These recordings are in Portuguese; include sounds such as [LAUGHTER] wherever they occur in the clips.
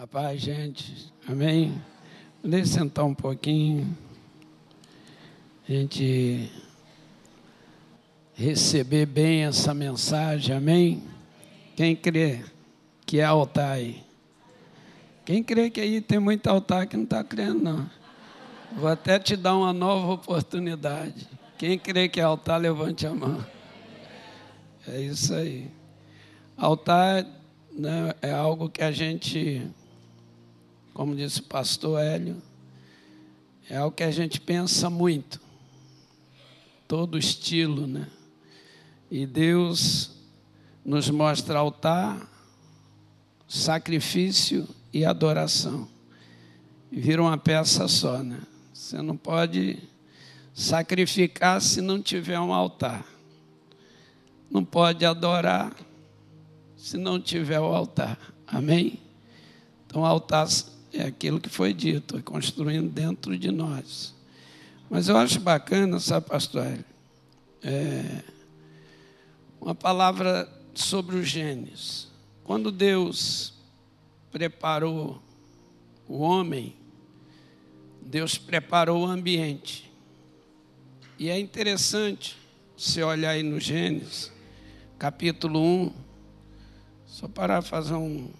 A paz, gente. Amém? Eu sentar um pouquinho. A gente receber bem essa mensagem. Amém? Quem crê que é altar aí? Quem crê que aí tem muito altar que não está crendo, não. Vou até te dar uma nova oportunidade. Quem crê que é altar, levante a mão. É isso aí. Altar né, é algo que a gente, como disse o pastor Hélio, é algo que a gente pensa muito. Todo estilo, né? E Deus nos mostra altar, sacrifício e adoração. Vira uma peça só, né? Você não pode sacrificar se não tiver um altar. Não pode adorar se não tiver o altar. Amém? Então, o altar é aquilo que foi dito, construindo dentro de nós. Mas eu acho bacana, sabe, pastor? É uma palavra sobre os genes. Quando Deus preparou o homem, Deus preparou o ambiente. E é interessante você olhar aí no Gênesis, capítulo 1, só para fazer um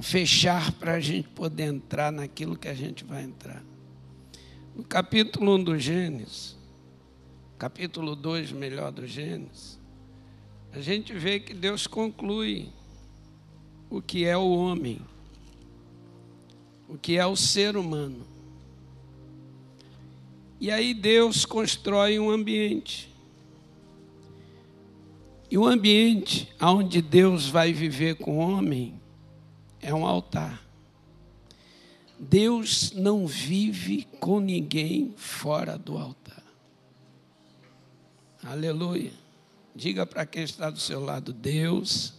fechar para a gente poder entrar naquilo que a gente vai entrar. No capítulo 1 do Gênesis, capítulo 2, melhor do Gênesis, a gente vê que Deus conclui o que é o homem, o que é o ser humano. E aí Deus constrói um ambiente. E o ambiente onde Deus vai viver com o homem é um altar. Deus não vive com ninguém fora do altar. Aleluia. Diga para quem está do seu lado: Deus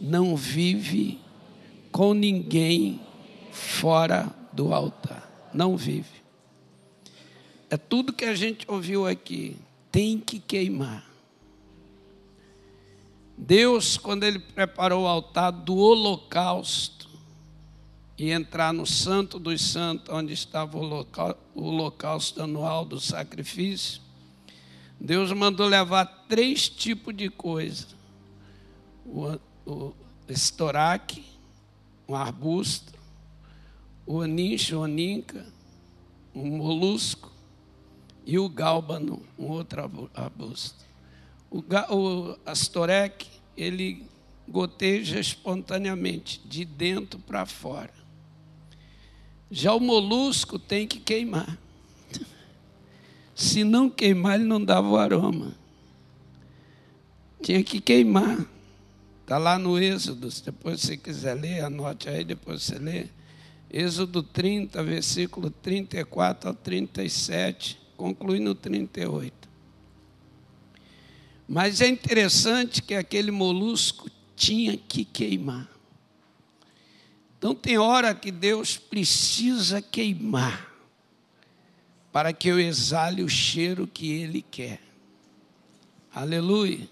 não vive com ninguém fora do altar. Não vive. É tudo que a gente ouviu aqui. Tem que queimar. Deus, quando Ele preparou o altar do holocausto, e entrar no Santo dos Santos, onde estava o holocausto anual do sacrifício, Deus mandou levar três tipos de coisa: o, o estoraque, um arbusto, o anincho, oninca, um molusco, e o gálbano, um outro arbusto. O, o astorec, ele goteja espontaneamente, de dentro para fora. Já o molusco tem que queimar. Se não queimar, ele não dava o aroma. Tinha que queimar. Está lá no Êxodo, depois se quiser ler, anote aí, depois você lê. Êxodo 30, versículo 34 ao 37, conclui no 38. Mas é interessante que aquele molusco tinha que queimar. Então tem hora que Deus precisa queimar para que eu exale o cheiro que Ele quer. Aleluia.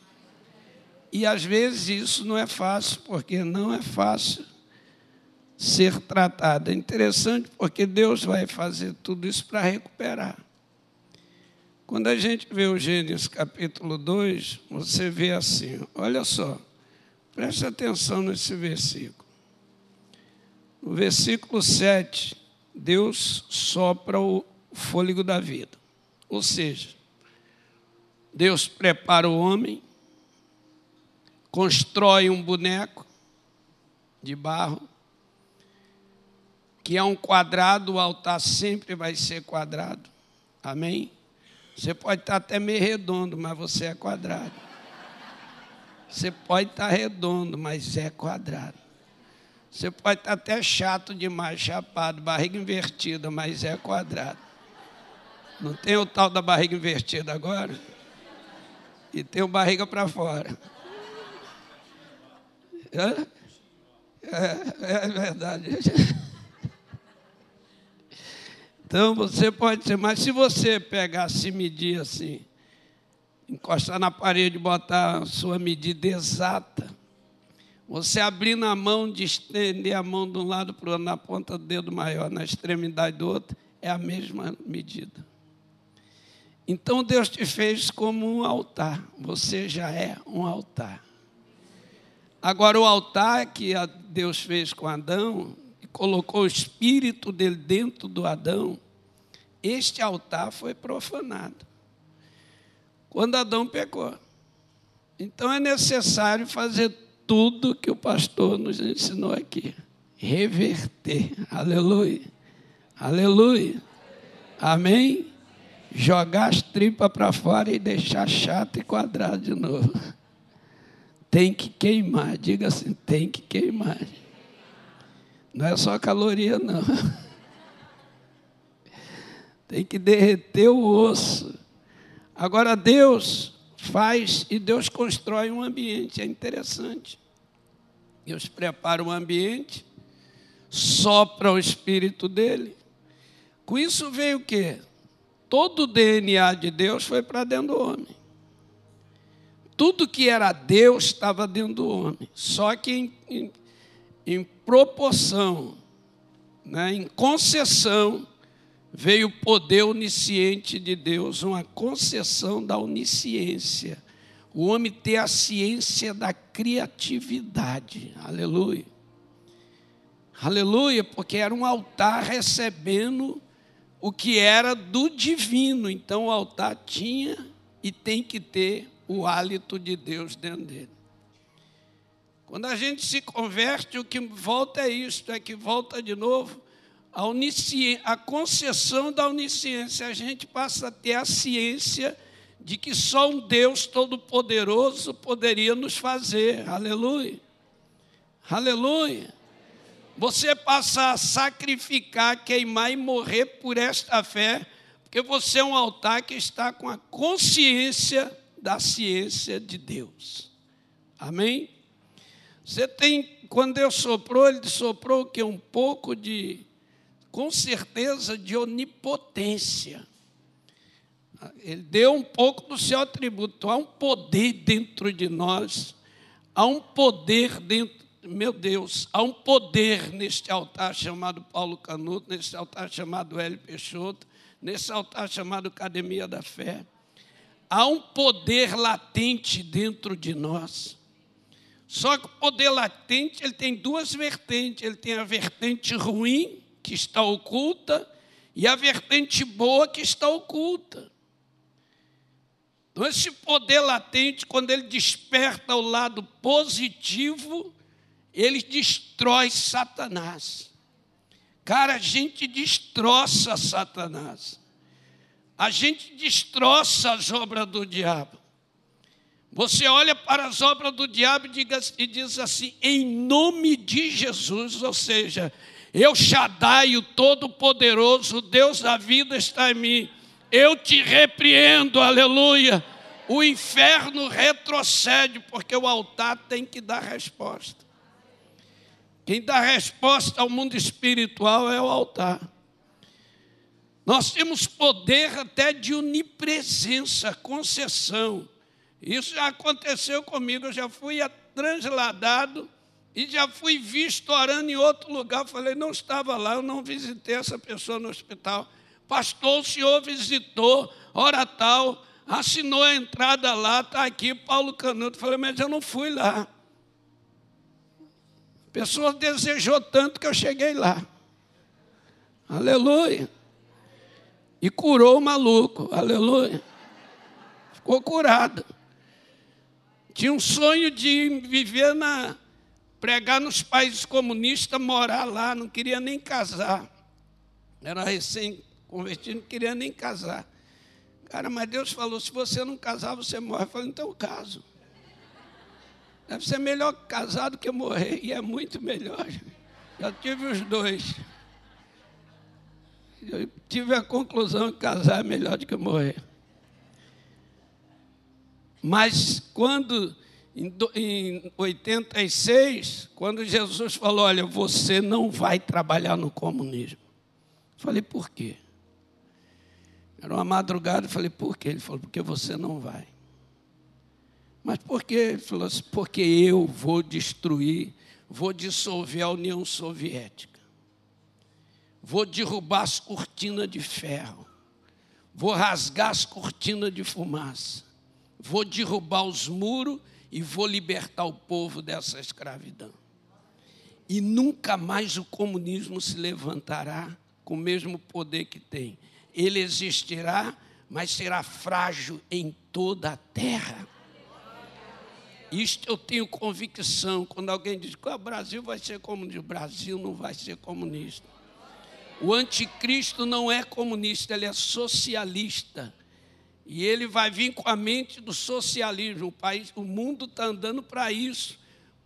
E às vezes isso não é fácil, porque não é fácil ser tratado. É interessante porque Deus vai fazer tudo isso para recuperar. Quando a gente vê o Gênesis capítulo 2, você vê assim, olha só, preste atenção nesse versículo. No versículo 7, Deus sopra o fôlego da vida. Ou seja, Deus prepara o homem, constrói um boneco de barro, que é um quadrado, o altar sempre vai ser quadrado. Amém? Você pode estar até meio redondo, mas você é quadrado. Você pode estar redondo, mas é quadrado. Você pode estar até chato demais, chapado, barriga invertida, mas é quadrado. Não tem o tal da barriga invertida agora? E tem o barriga para fora. É, é, é verdade. [LAUGHS] Então você pode ser, mas se você pegar, se medir assim, encostar na parede e botar a sua medida exata, Você abrir na mão, de estender a mão de um lado para o outro, na ponta do dedo maior, na extremidade do outro, é a mesma medida. Então Deus te fez como um altar. Você já é um altar. Agora, o altar que Deus fez com Adão, colocou o espírito dele dentro do Adão, este altar foi profanado. Quando Adão pecou. Então é necessário fazer tudo que o pastor nos ensinou aqui. Reverter. Aleluia. Aleluia. Amém? Jogar as tripas para fora e deixar chato e quadrado de novo. Tem que queimar. Diga assim: tem que queimar. Não é só caloria, não. [LAUGHS] Tem que derreter o osso. Agora, Deus faz e Deus constrói um ambiente. É interessante. Deus prepara um ambiente, sopra o espírito dele. Com isso veio o quê? Todo o DNA de Deus foi para dentro do homem. Tudo que era Deus estava dentro do homem. Só que em, em, em proporção, né, em concessão, veio o poder onisciente de Deus, uma concessão da onisciência. O homem ter a ciência da criatividade. Aleluia. Aleluia, porque era um altar recebendo o que era do divino. Então o altar tinha e tem que ter o hálito de Deus dentro dele. Quando a gente se converte, o que volta é isto, é que volta de novo a, a concessão da onisciência. A gente passa a ter a ciência de que só um Deus Todo-Poderoso poderia nos fazer. Aleluia. Aleluia. Você passa a sacrificar, queimar e morrer por esta fé, porque você é um altar que está com a consciência da ciência de Deus. Amém? Você tem, quando Deus soprou, Ele soprou o que? Um pouco de, com certeza, de onipotência. Ele deu um pouco do seu atributo. Há um poder dentro de nós, há um poder dentro meu Deus, há um poder neste altar chamado Paulo Canuto, nesse altar chamado Hélio Peixoto, nesse altar chamado Academia da Fé. Há um poder latente dentro de nós. Só que o poder latente ele tem duas vertentes. Ele tem a vertente ruim, que está oculta, e a vertente boa, que está oculta. Então, esse poder latente, quando ele desperta o lado positivo, ele destrói Satanás. Cara, a gente destroça Satanás. A gente destroça as obras do diabo. Você olha para as obras do diabo e diz assim, em nome de Jesus, ou seja, eu Shaddai, o Todo-Poderoso, Deus da vida está em mim. Eu te repreendo, aleluia. O inferno retrocede, porque o altar tem que dar resposta. Quem dá resposta ao mundo espiritual é o altar. Nós temos poder até de onipresença, concessão. Isso já aconteceu comigo, eu já fui transladado e já fui visto orando em outro lugar. Falei, não estava lá, eu não visitei essa pessoa no hospital. Pastor, o senhor visitou, hora tal, assinou a entrada lá, está aqui, Paulo Canuto. Falei, mas eu não fui lá pessoa desejou tanto que eu cheguei lá. Aleluia. E curou o maluco. Aleluia. Ficou curado. Tinha um sonho de viver na pregar nos países comunistas, morar lá, não queria nem casar. Era recém-convertido, não queria nem casar. Cara, mas Deus falou: se você não casar, você morre. Eu falei, então eu caso. Deve ser melhor casar do que morrer, e é muito melhor. Já tive os dois. Eu tive a conclusão que casar é melhor do que morrer. Mas quando, em 86, quando Jesus falou: Olha, você não vai trabalhar no comunismo. Falei, por quê? Era uma madrugada, eu falei, por quê? Ele falou, porque você não vai. Mas por quê? Ele falou assim: porque eu vou destruir, vou dissolver a União Soviética, vou derrubar as cortinas de ferro, vou rasgar as cortinas de fumaça, vou derrubar os muros e vou libertar o povo dessa escravidão. E nunca mais o comunismo se levantará com o mesmo poder que tem. Ele existirá, mas será frágil em toda a terra. Isto eu tenho convicção. Quando alguém diz que o Brasil vai ser comunista, o Brasil não vai ser comunista. O anticristo não é comunista, ele é socialista. E ele vai vir com a mente do socialismo. O, país, o mundo está andando para isso.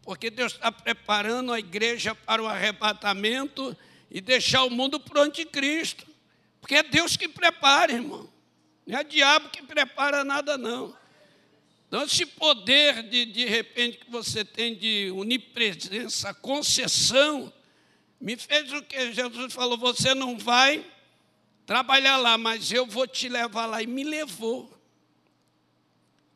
Porque Deus está preparando a igreja para o arrebatamento e deixar o mundo para o anticristo. Porque é Deus que prepara, irmão. Não é diabo que prepara nada, não. Então, esse poder de, de repente, que você tem de onipresença, concessão, me fez o que Jesus falou: você não vai trabalhar lá, mas eu vou te levar lá. E me levou.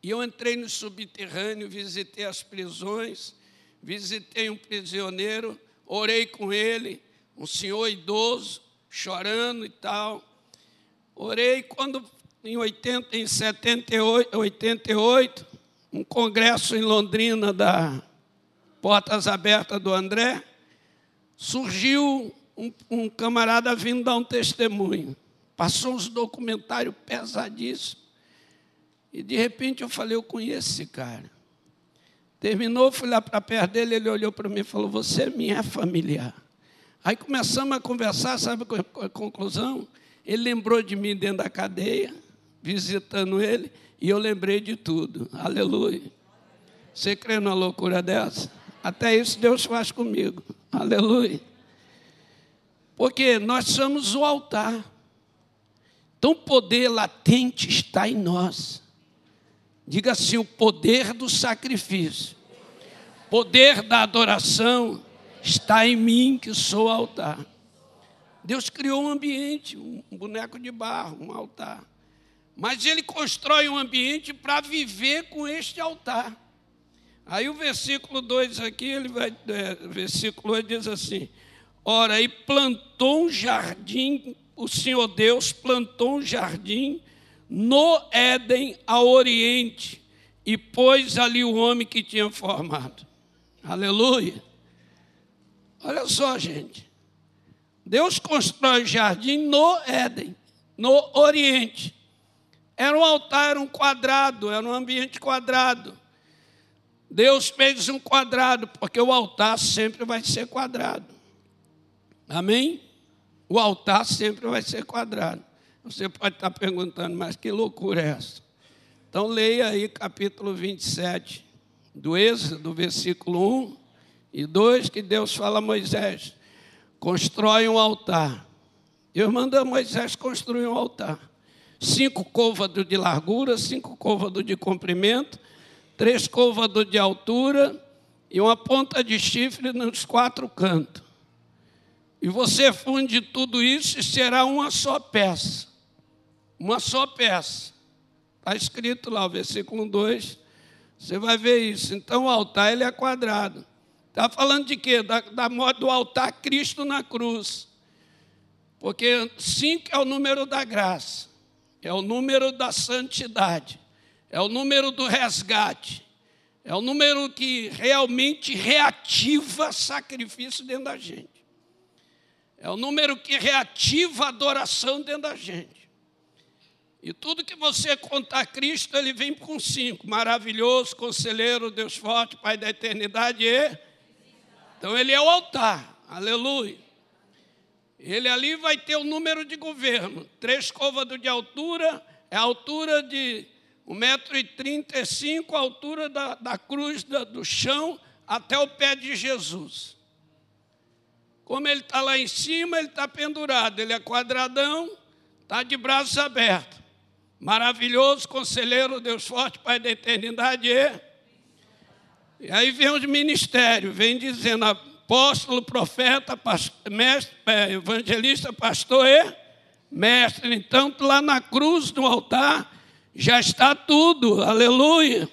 E eu entrei no subterrâneo, visitei as prisões, visitei um prisioneiro, orei com ele, um senhor idoso, chorando e tal. Orei quando, em, 80, em 78, 88, um congresso em Londrina da Portas Abertas do André, surgiu um, um camarada vindo dar um testemunho. Passou uns documentários pesadíssimos. E de repente eu falei, eu conheço esse cara. Terminou, fui lá para perto dele, ele olhou para mim e falou, você é minha familiar. Aí começamos a conversar, sabe é a conclusão? Ele lembrou de mim dentro da cadeia, visitando ele, e eu lembrei de tudo. Aleluia. Você crê numa loucura dessa? Até isso Deus faz comigo. Aleluia. Porque nós somos o altar. Então, o poder latente está em nós. Diga assim: o poder do sacrifício, poder da adoração está em mim, que sou altar. Deus criou um ambiente, um boneco de barro, um altar. Mas ele constrói um ambiente para viver com este altar. Aí o versículo 2 aqui, ele vai, é, versículo 8 diz assim: Ora, e plantou um jardim o Senhor Deus plantou um jardim no Éden, ao oriente, e pôs ali o homem que tinha formado. Aleluia. Olha só, gente. Deus constrói o jardim no Éden, no Oriente. Era um altar, era um quadrado, era um ambiente quadrado. Deus fez um quadrado, porque o altar sempre vai ser quadrado. Amém? O altar sempre vai ser quadrado. Você pode estar perguntando, mas que loucura é essa? Então leia aí capítulo 27 do Êxodo, versículo 1 e 2, que Deus fala a Moisés: constrói um altar. Deus manda Moisés construir um altar. Cinco côvados de largura, cinco côvados de comprimento, três côvados de altura e uma ponta de chifre nos quatro cantos. E você funde tudo isso e será uma só peça. Uma só peça. Está escrito lá, o versículo 2. Você vai ver isso. Então o altar ele é quadrado. Está falando de quê? Da, da do altar Cristo na cruz. Porque cinco é o número da graça, é o número da santidade, é o número do resgate, é o número que realmente reativa sacrifício dentro da gente. É o número que reativa a adoração dentro da gente. E tudo que você contar Cristo, ele vem com cinco. Maravilhoso, conselheiro, Deus forte, Pai da eternidade e... Então ele é o altar. Aleluia. Ele ali vai ter o número de governo. Três côvados de altura, é a altura de 1,35m, a altura da, da cruz da, do chão até o pé de Jesus. Como ele está lá em cima, ele está pendurado. Ele é quadradão, está de braços abertos. Maravilhoso, conselheiro, Deus forte, Pai da eternidade. E aí vem os ministérios, vem dizendo apóstolo, profeta, pastor, mestre, é, evangelista, pastor e mestre. Então, lá na cruz, no altar, já está tudo, aleluia.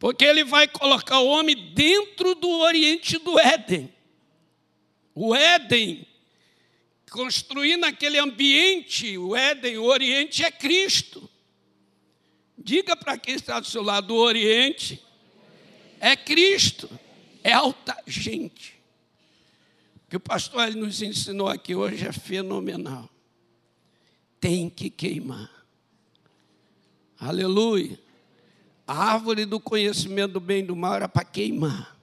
Porque ele vai colocar o homem dentro do Oriente do Éden. O Éden, construir naquele ambiente, o Éden, o Oriente é Cristo. Diga para quem está do seu lado, o Oriente é Cristo, é alta gente. O que o pastor ele nos ensinou aqui hoje é fenomenal. Tem que queimar. Aleluia. A árvore do conhecimento do bem e do mal era para queimar.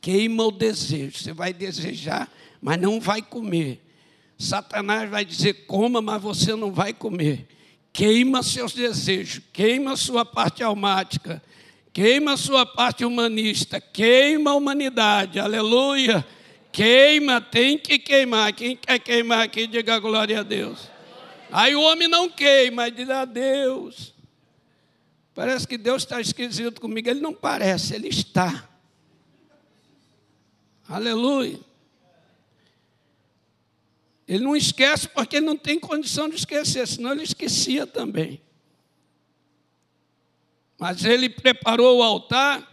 Queima o desejo. Você vai desejar, mas não vai comer. Satanás vai dizer: coma, mas você não vai comer. Queima seus desejos, queima sua parte almática, queima sua parte humanista, queima a humanidade, aleluia. Queima, tem que queimar. Quem quer queimar aqui, diga glória a Deus. Aí o homem não queima, diz a Deus. Parece que Deus está esquisito comigo. Ele não parece, ele está. Aleluia. Ele não esquece porque não tem condição de esquecer, senão ele esquecia também. Mas ele preparou o altar,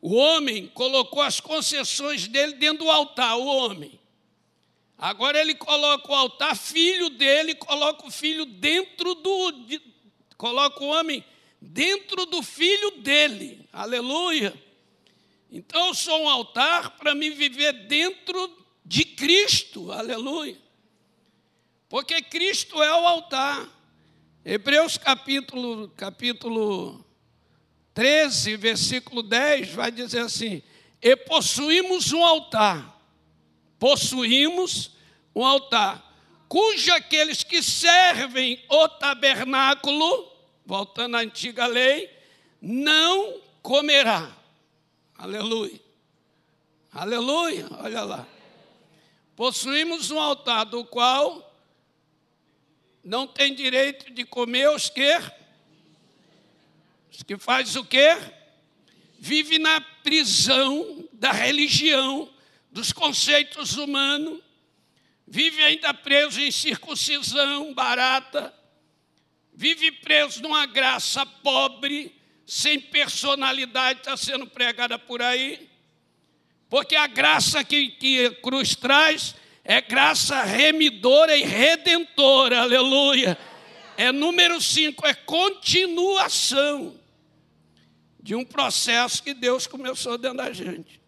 o homem colocou as concessões dele dentro do altar, o homem. Agora ele coloca o altar, filho dele, coloca o filho dentro do. De, coloca o homem dentro do filho dele. Aleluia. Então eu sou um altar para me viver dentro de Cristo. Aleluia. Porque Cristo é o altar. Hebreus capítulo, capítulo 13, versículo 10, vai dizer assim: E possuímos um altar. Possuímos um altar, cujo aqueles que servem o tabernáculo voltando à antiga lei, não comerá. Aleluia. Aleluia, olha lá. Possuímos um altar do qual não tem direito de comer os que os que faz o quê? Vive na prisão da religião, dos conceitos humanos, vive ainda preso em circuncisão barata, vive preso numa graça pobre, sem personalidade, está sendo pregada por aí. Porque a graça que, que a cruz traz é graça remidora e redentora, aleluia. É número cinco, é continuação de um processo que Deus começou dentro da gente.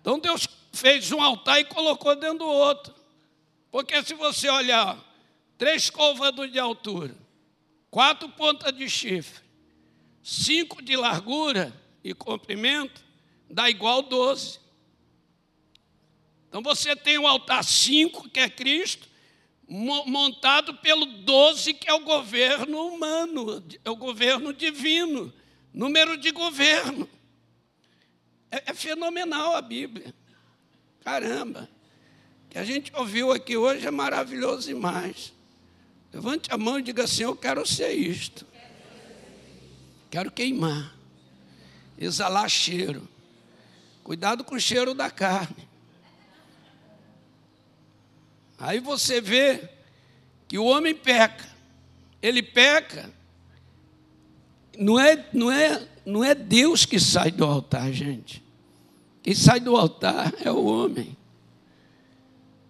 Então Deus fez um altar e colocou dentro do outro. Porque se você olhar, três côvados de altura, quatro pontas de chifre, cinco de largura e comprimento, dá igual 12. Então você tem o altar 5, que é Cristo, montado pelo 12, que é o governo humano, é o governo divino, número de governo. É, é fenomenal a Bíblia. Caramba. O que a gente ouviu aqui hoje é maravilhoso demais. Levante a mão e diga assim: Eu quero ser isto. Quero queimar, exalar cheiro. Cuidado com o cheiro da carne. Aí você vê que o homem peca. Ele peca. Não é, não é, não é Deus que sai do altar, gente. Quem sai do altar é o homem.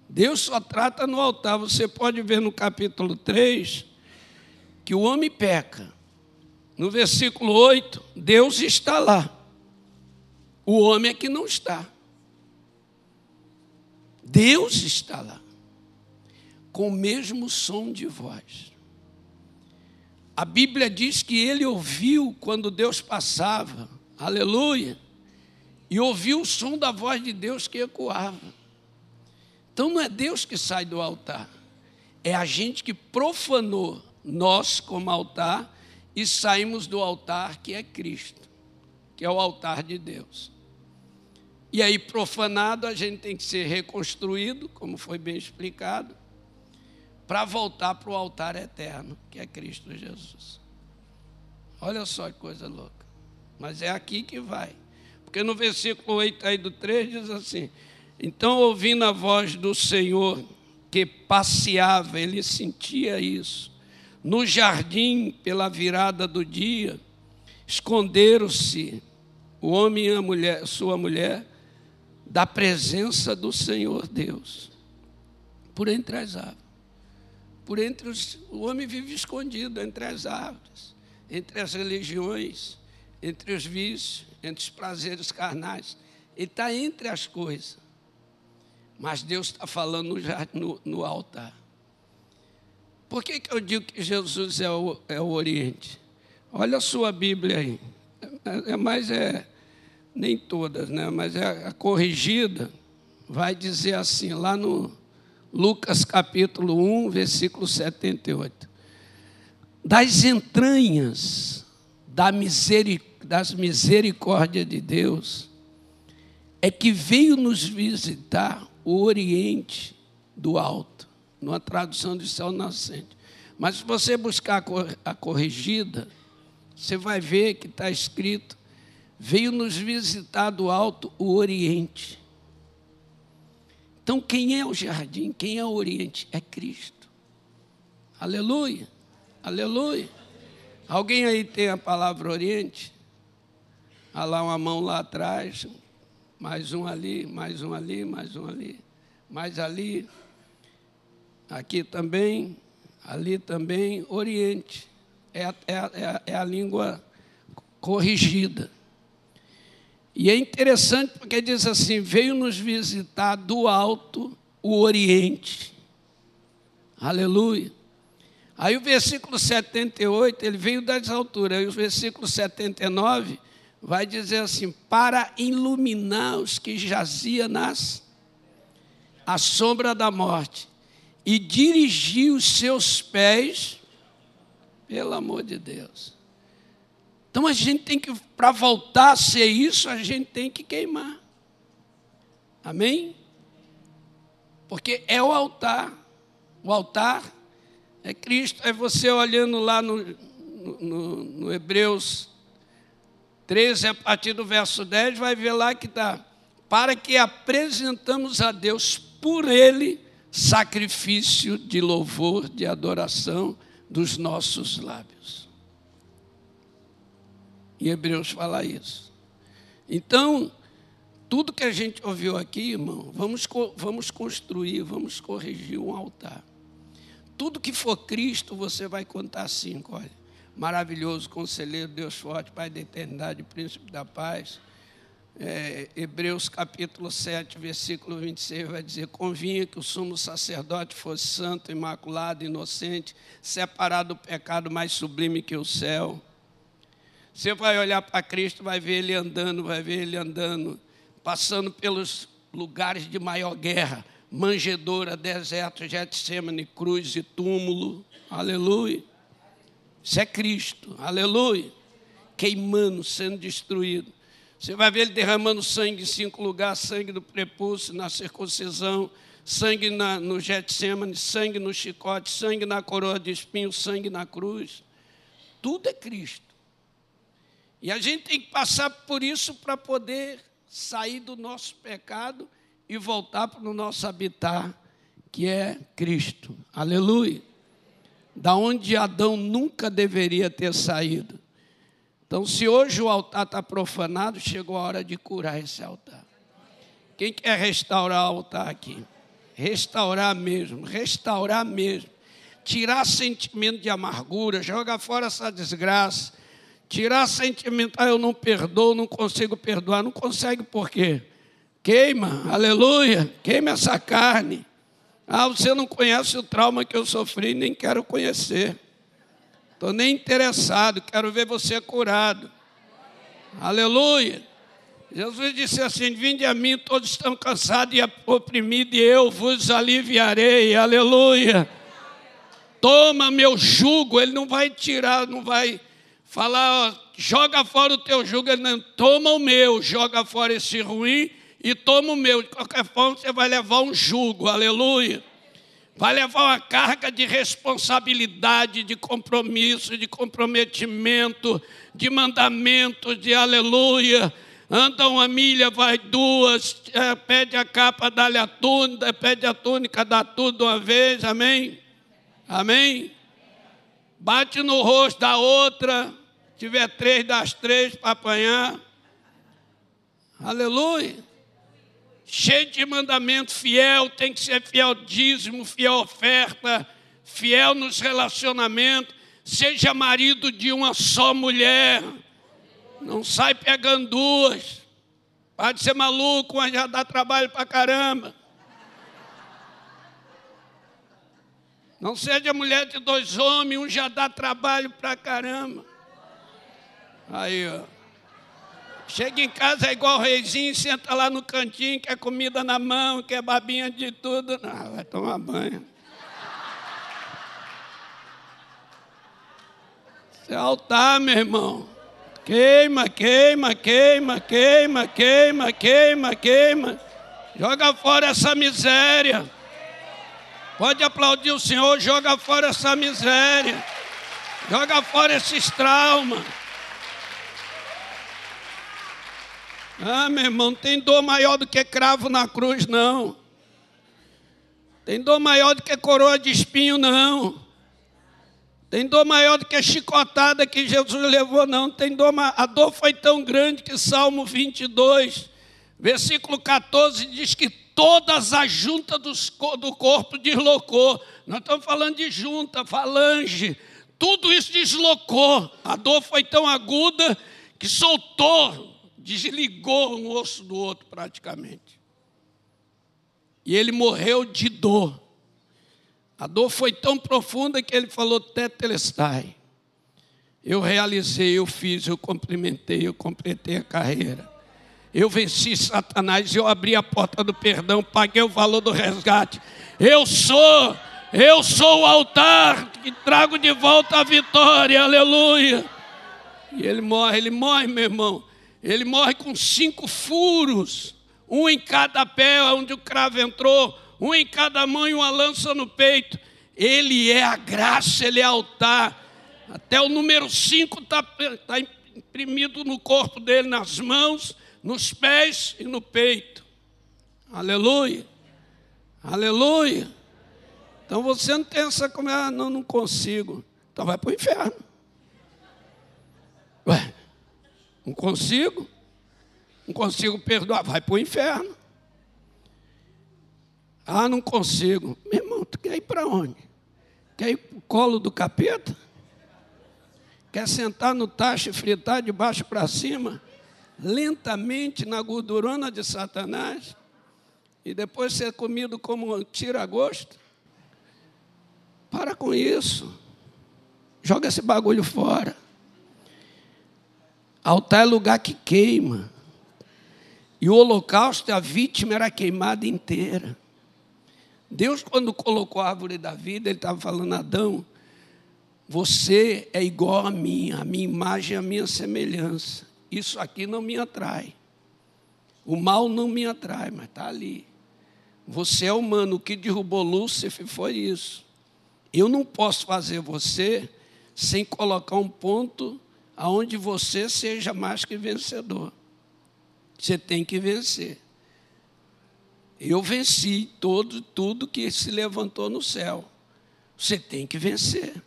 Deus só trata no altar. Você pode ver no capítulo 3 que o homem peca. No versículo 8, Deus está lá. O homem é que não está. Deus está lá. Com o mesmo som de voz. A Bíblia diz que ele ouviu quando Deus passava. Aleluia. E ouviu o som da voz de Deus que ecoava. Então não é Deus que sai do altar, é a gente que profanou nós como altar e saímos do altar que é Cristo, que é o altar de Deus. E aí, profanado, a gente tem que ser reconstruído, como foi bem explicado, para voltar para o altar eterno, que é Cristo Jesus. Olha só que coisa louca. Mas é aqui que vai. Porque no versículo 8 aí do 3 diz assim: então, ouvindo a voz do Senhor que passeava, ele sentia isso, no jardim pela virada do dia, esconderam-se o homem e a mulher, sua mulher, da presença do Senhor Deus, por entre as árvores. Por entre os, o homem vive escondido entre as árvores, entre as religiões, entre os vícios, entre os prazeres carnais. Ele está entre as coisas. Mas Deus está falando no, no, altar. Por que, que eu digo que Jesus é o, é o Oriente? Olha a sua Bíblia aí. É, é mais é nem todas, né? Mas é a corrigida vai dizer assim lá no Lucas capítulo 1, versículo 78. Das entranhas da miseric das misericórdias de Deus é que veio nos visitar o Oriente do Alto, numa tradução de céu nascente. Mas se você buscar a corrigida, você vai ver que está escrito: veio nos visitar do alto o Oriente. Então, quem é o jardim? Quem é o Oriente? É Cristo. Aleluia, aleluia. Alguém aí tem a palavra Oriente? Há lá uma mão lá atrás, mais um ali, mais um ali, mais um ali, mais ali. Aqui também, ali também, Oriente é, é, é, é a língua corrigida. E é interessante porque diz assim: veio nos visitar do alto o Oriente. Aleluia. Aí o versículo 78, ele veio das alturas. Aí o versículo 79 vai dizer assim: para iluminar os que jaziam nas a sombra da morte e dirigir os seus pés pelo amor de Deus. Então a gente tem que, para voltar a ser isso, a gente tem que queimar. Amém? Porque é o altar. O altar é Cristo. É você olhando lá no, no, no Hebreus 13, a partir do verso 10, vai ver lá que está. Para que apresentamos a Deus por Ele sacrifício de louvor, de adoração dos nossos lábios. Em Hebreus fala isso. Então, tudo que a gente ouviu aqui, irmão, vamos, vamos construir, vamos corrigir um altar. Tudo que for Cristo, você vai contar cinco, olha. Maravilhoso, conselheiro, Deus forte, Pai da eternidade, príncipe da paz é, Hebreus capítulo 7, versículo 26, vai dizer: Convinha que o sumo sacerdote fosse santo, imaculado, inocente, separado do pecado mais sublime que o céu. Você vai olhar para Cristo, vai ver ele andando, vai ver ele andando, passando pelos lugares de maior guerra, manjedoura, deserto, Getsemane, cruz e túmulo. Aleluia. Isso é Cristo. Aleluia. Queimando, sendo destruído. Você vai ver ele derramando sangue em cinco lugares: sangue do prepúcio, na circuncisão, sangue na, no Getsemane, sangue no chicote, sangue na coroa de espinhos, sangue na cruz. Tudo é Cristo. E a gente tem que passar por isso para poder sair do nosso pecado e voltar para o nosso habitat, que é Cristo. Aleluia. Da onde Adão nunca deveria ter saído. Então, se hoje o altar está profanado, chegou a hora de curar esse altar. Quem quer restaurar o altar aqui? Restaurar mesmo, restaurar mesmo. Tirar sentimento de amargura, jogar fora essa desgraça. Tirar sentimento, ah, eu não perdoo, não consigo perdoar. Não consegue por quê? Queima, aleluia, queima essa carne. Ah, você não conhece o trauma que eu sofri, nem quero conhecer. Estou nem interessado, quero ver você curado. Aleluia. Jesus disse assim: Vinde a mim, todos estão cansados e oprimidos, e eu vos aliviarei. Aleluia. Toma meu jugo. Ele não vai tirar, não vai falar, ó, joga fora o teu jugo. Ele não, toma o meu, joga fora esse ruim e toma o meu. De qualquer forma, você vai levar um jugo. Aleluia vai levar uma carga de responsabilidade, de compromisso, de comprometimento, de mandamento, de aleluia. Anda uma milha, vai duas, é, pede a capa, dá-lhe a túnica, pede a túnica, dá tudo uma vez, amém? Amém? Bate no rosto da outra, tiver três, das três para apanhar. Aleluia. Cheio de mandamento, fiel, tem que ser fiel dízimo, fiel oferta, fiel nos relacionamentos. Seja marido de uma só mulher. Não sai pegando duas. Pode ser maluco, mas já dá trabalho para caramba. Não seja mulher de dois homens, um já dá trabalho para caramba. Aí, ó. Chega em casa é igual o reizinho, senta lá no cantinho, quer comida na mão, quer babinha de tudo. Não, vai tomar banho. Isso é altar, meu irmão. Queima, queima, queima, queima, queima, queima, queima. Joga fora essa miséria. Pode aplaudir o Senhor, joga fora essa miséria. Joga fora esses traumas. Ah, meu irmão, não tem dor maior do que cravo na cruz, não. Tem dor maior do que coroa de espinho, não. Tem dor maior do que a chicotada que Jesus levou, não. Tem dor, a dor foi tão grande que Salmo 22, versículo 14, diz que todas as juntas do corpo deslocou. Nós estamos falando de junta, falange. Tudo isso deslocou. A dor foi tão aguda que soltou desligou um osso do outro praticamente. E ele morreu de dor. A dor foi tão profunda que ele falou: Tetelestai. Eu realizei, eu fiz, eu cumprimentei, eu completei a carreira. Eu venci Satanás, eu abri a porta do perdão, paguei o valor do resgate. Eu sou, eu sou o altar que trago de volta a vitória, aleluia. E ele morre, ele morre, meu irmão. Ele morre com cinco furos, um em cada pé onde o cravo entrou, um em cada mão e uma lança no peito. Ele é a graça, ele é altar. Até o número cinco está tá imprimido no corpo dele, nas mãos, nos pés e no peito. Aleluia. Aleluia. Então você não tem essa como, ah, não, não consigo. Então vai para o inferno. Ué, não consigo. Não consigo perdoar. Vai para o inferno. Ah, não consigo. Meu irmão, tu quer ir para onde? Quer ir para o colo do capeta? Quer sentar no tacho e fritar de baixo para cima? Lentamente na gordurona de Satanás? E depois ser comido como um tira-gosto? Para com isso. Joga esse bagulho fora. Altar é lugar que queima. E o holocausto, a vítima era queimada inteira. Deus, quando colocou a árvore da vida, Ele estava falando, Adão, você é igual a mim, a minha imagem, a minha semelhança. Isso aqui não me atrai. O mal não me atrai, mas está ali. Você é humano, o que derrubou Lúcifer foi isso. Eu não posso fazer você sem colocar um ponto aonde você seja mais que vencedor. Você tem que vencer. Eu venci todo tudo que se levantou no céu. Você tem que vencer.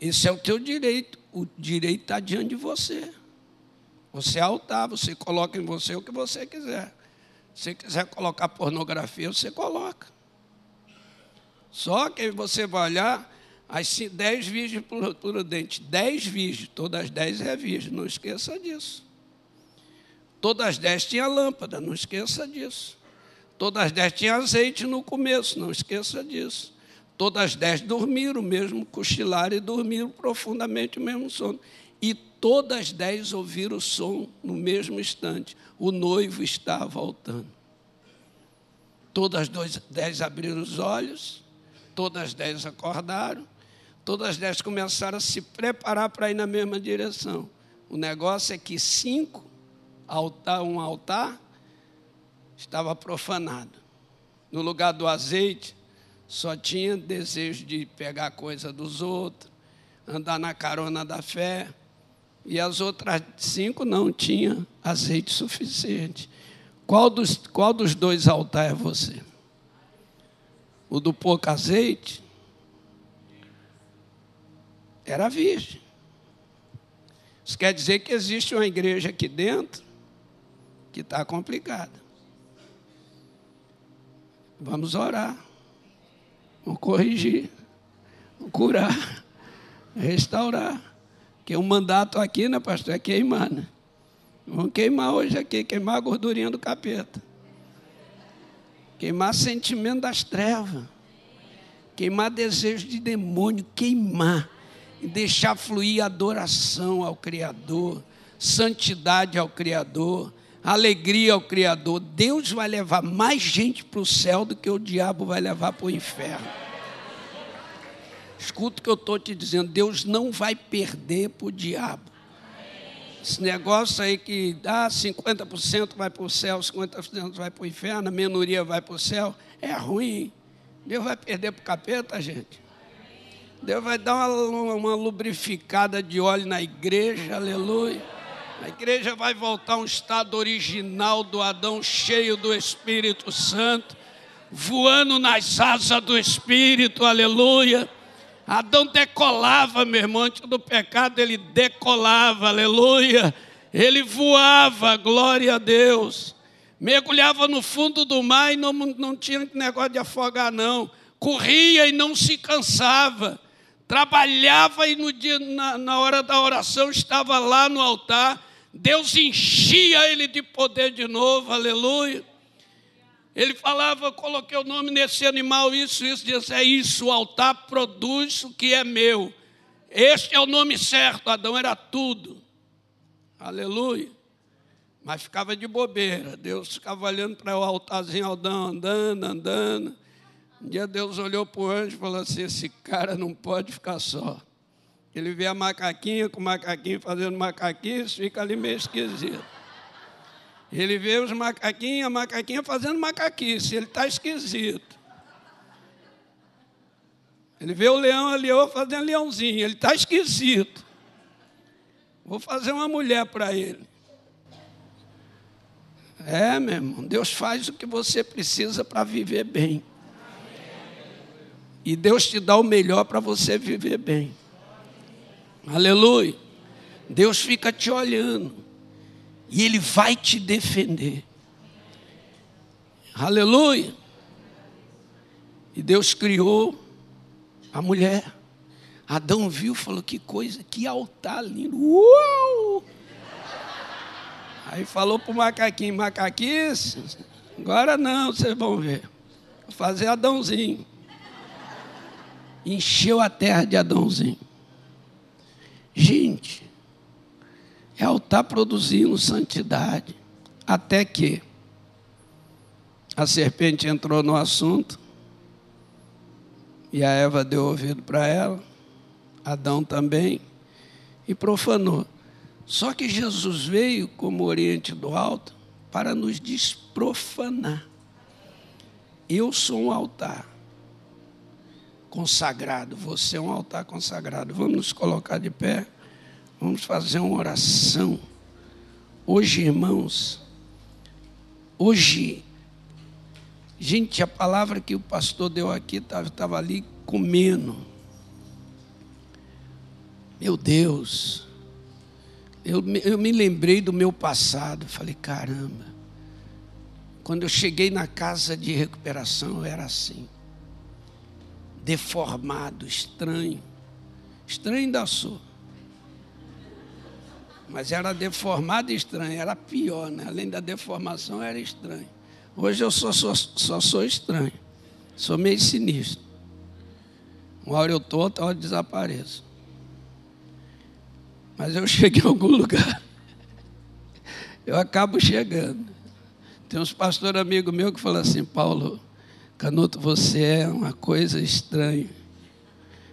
Esse é o teu direito. O direito está diante de você. Você é altar, você coloca em você o que você quiser. Se quiser colocar pornografia, você coloca. Só que você vai olhar, as dez virgens prudentes, dez virgens, todas as dez é virgem, não esqueça disso. Todas as dez tinham lâmpada, não esqueça disso. Todas as dez tinham azeite no começo, não esqueça disso. Todas as dez dormiram, mesmo cochilaram e dormiram profundamente o mesmo sono. E todas as dez ouviram o som no mesmo instante. O noivo está voltando. Todas as dez abriram os olhos, todas as dez acordaram, Todas as dez começaram a se preparar para ir na mesma direção. O negócio é que cinco, um altar, estava profanado. No lugar do azeite, só tinha desejo de pegar coisa dos outros, andar na carona da fé. E as outras cinco não tinham azeite suficiente. Qual dos, qual dos dois altares é você? O do pouco azeite era virgem. Isso quer dizer que existe uma igreja aqui dentro que está complicada. Vamos orar, vamos corrigir, vamos curar, restaurar. Que o mandato aqui, né, pastor, é queimar, né? Vamos queimar hoje aqui, queimar a gordurinha do capeta. Queimar sentimento das trevas. Queimar desejo de demônio, queimar. Deixar fluir adoração ao Criador, santidade ao Criador, alegria ao Criador. Deus vai levar mais gente para o céu do que o diabo vai levar para o inferno. Escuta o que eu estou te dizendo: Deus não vai perder para o diabo. Esse negócio aí que dá ah, 50% vai para o céu, 50% vai para o inferno, a minoria vai para o céu, é ruim. Deus vai perder para o capeta, gente. Deus vai dar uma, uma lubrificada de óleo na igreja, aleluia. A igreja vai voltar a um estado original do Adão, cheio do Espírito Santo, voando nas asas do Espírito, aleluia. Adão decolava, meu irmão, antes do pecado ele decolava, aleluia. Ele voava, glória a Deus. Mergulhava no fundo do mar e não, não tinha negócio de afogar, não. Corria e não se cansava. Trabalhava e no dia, na, na hora da oração estava lá no altar. Deus enchia ele de poder de novo, aleluia. Ele falava, coloquei o nome nesse animal, isso, isso, disse, é isso, o altar produz o que é meu. Este é o nome certo, Adão era tudo. Aleluia. Mas ficava de bobeira. Deus ficava olhando para o altarzinho Adão, andando, andando. Um dia Deus olhou para o anjo e falou assim: esse cara não pode ficar só. Ele vê a macaquinha com o macaquinho fazendo macaquinho, fica ali meio esquisito. Ele vê os macaquinhos, a macaquinha fazendo macaquice, ele está esquisito. Ele vê o leão, a leoa fazendo leãozinho, ele está esquisito. Vou fazer uma mulher para ele. É, meu irmão, Deus faz o que você precisa para viver bem. E Deus te dá o melhor para você viver bem. Aleluia. Deus fica te olhando e Ele vai te defender. Aleluia. E Deus criou a mulher. Adão viu, falou: que coisa, que altar lindo. Uou! Aí falou para o macaquinho: macaquinho, agora não, vocês vão ver. Vou fazer Adãozinho. Encheu a terra de Adãozinho. Gente, é o estar produzindo santidade. Até que a serpente entrou no assunto e a Eva deu ouvido para ela, Adão também, e profanou. Só que Jesus veio como Oriente do Alto para nos desprofanar. Eu sou um altar consagrado, você é um altar consagrado. Vamos nos colocar de pé. Vamos fazer uma oração. Hoje, irmãos, hoje, gente, a palavra que o pastor deu aqui estava ali comendo. Meu Deus, eu, eu me lembrei do meu passado. Falei, caramba, quando eu cheguei na casa de recuperação, eu era assim, deformado, estranho. Estranho ainda sou mas era deformado e estranho, era pior, né? além da deformação, era estranho. Hoje eu só, só, só sou estranho, sou meio sinistro. Uma hora eu estou, outra hora eu desapareço. Mas eu [LAUGHS] cheguei em algum lugar, eu acabo chegando. Tem uns pastores amigos meus que falam assim, Paulo, Canuto, você é uma coisa estranha.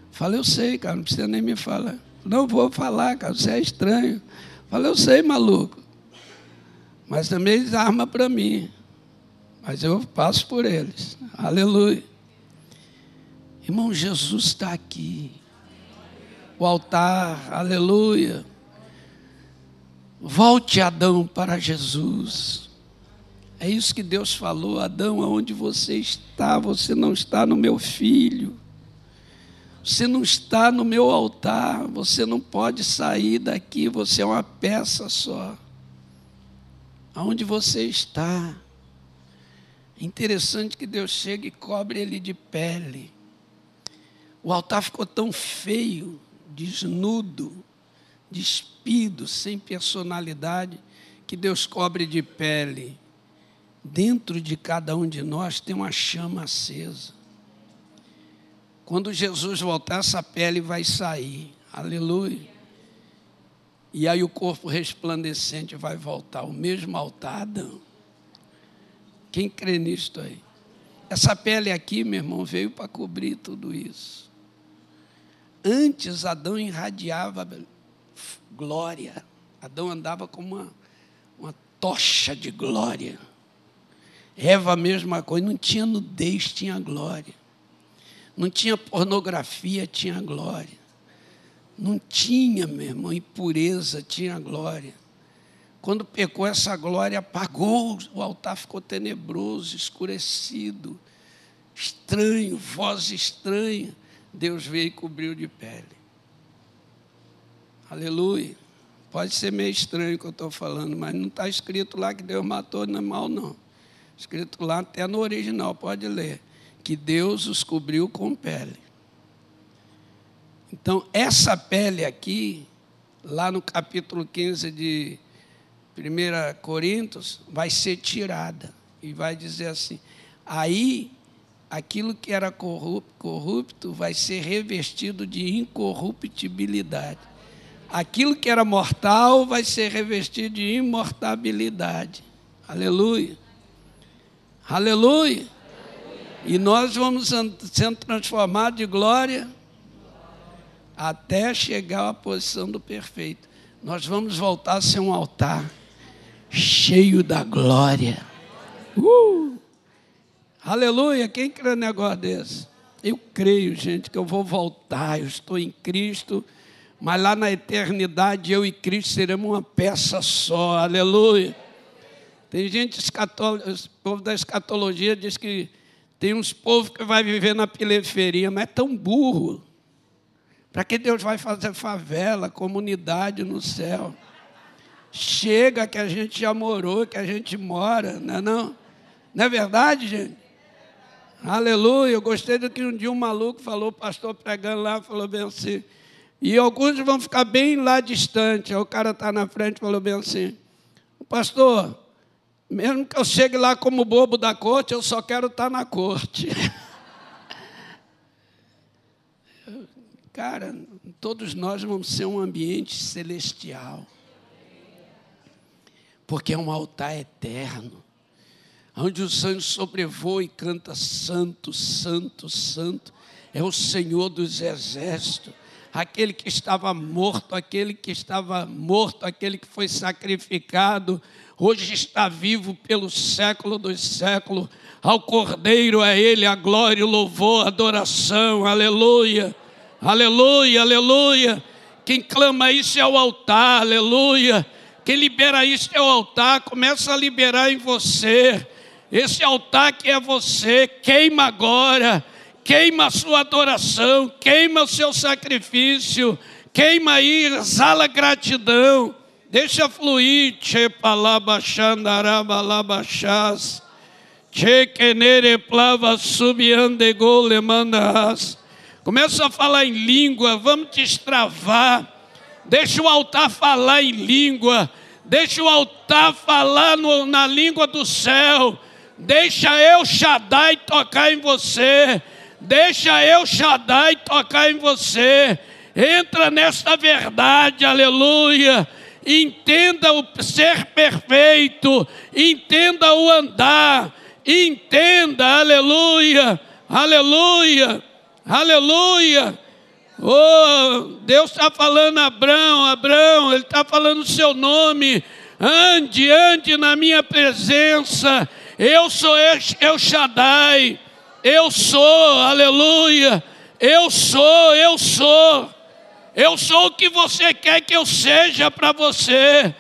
Falei, eu sei, cara, não precisa nem me falar. Não vou falar, cara, você é estranho. Falei, eu sei, maluco. Mas também eles armam para mim. Mas eu passo por eles. Aleluia. Irmão, Jesus está aqui. O altar, aleluia. Volte, Adão, para Jesus. É isso que Deus falou, Adão, aonde você está, você não está no meu filho. Você não está no meu altar, você não pode sair daqui, você é uma peça só. Aonde você está? É interessante que Deus chega e cobre ele de pele. O altar ficou tão feio, desnudo, despido, sem personalidade, que Deus cobre de pele. Dentro de cada um de nós tem uma chama acesa. Quando Jesus voltar, essa pele vai sair. Aleluia. E aí o corpo resplandecente vai voltar, o mesmo altar, Adão. Quem crê nisto aí? Essa pele aqui, meu irmão, veio para cobrir tudo isso. Antes Adão irradiava glória. Adão andava com uma, uma tocha de glória. Eva, a mesma coisa, não tinha nudez, tinha glória. Não tinha pornografia, tinha glória. Não tinha, meu irmão, impureza, tinha glória. Quando pecou, essa glória apagou, o altar ficou tenebroso, escurecido, estranho, voz estranha. Deus veio e cobriu de pele. Aleluia. Pode ser meio estranho o que eu estou falando, mas não está escrito lá que Deus matou animal, não. Escrito lá até no original, pode ler. Que Deus os cobriu com pele. Então, essa pele aqui, lá no capítulo 15 de 1 Coríntios, vai ser tirada. E vai dizer assim: aí aquilo que era corrupto, vai ser revestido de incorruptibilidade. Aquilo que era mortal vai ser revestido de imortabilidade. Aleluia. Aleluia. E nós vamos sendo transformados de glória até chegar à posição do perfeito. Nós vamos voltar a ser um altar cheio da glória. Uh! Aleluia! Quem crê no negócio desse? Eu creio, gente, que eu vou voltar, eu estou em Cristo, mas lá na eternidade eu e Cristo seremos uma peça só. Aleluia! Tem gente, o povo da escatologia diz que tem uns povos que vai viver na periferia, mas é tão burro. Para que Deus vai fazer favela, comunidade no céu? Chega que a gente já morou, que a gente mora, não é não? Não é verdade, gente? Aleluia. Eu gostei do que um dia um maluco falou, o pastor pregando lá, falou bem assim. E alguns vão ficar bem lá distante. Aí o cara está na frente falou bem assim: Pastor, mesmo que eu chegue lá como bobo da corte, eu só quero estar tá na corte. [LAUGHS] Cara, todos nós vamos ser um ambiente celestial. Porque é um altar eterno onde os anjos sobrevoam e canta santo, santo, santo, é o Senhor dos exércitos, aquele que estava morto, aquele que estava morto, aquele que foi sacrificado, hoje está vivo pelo século dos séculos. Ao Cordeiro é Ele a glória, o louvor, a adoração, aleluia, aleluia, aleluia. Quem clama isso é o altar, aleluia. Quem libera isso é o altar, começa a liberar em você. Esse altar que é você, queima agora, queima a sua adoração, queima o seu sacrifício, queima aí, exala gratidão, deixa fluir, che palabachandarabalabaxás, che kenere plava subiandegole mandas. Começa a falar em língua, vamos destravar. Deixa o altar falar em língua. Deixa o altar falar no, na língua do céu. Deixa eu Shaddai tocar em você. Deixa eu Shaddai tocar em você. Entra nesta verdade, aleluia. Entenda o ser perfeito. Entenda o andar. Entenda, aleluia. Aleluia. Aleluia. Oh, Deus está falando Abraão, Abraão, Ele está falando o seu nome. Ande, ande na minha presença eu sou El Shaddai. Eu sou, aleluia. Eu sou, eu sou. Eu sou o que você quer que eu seja para você.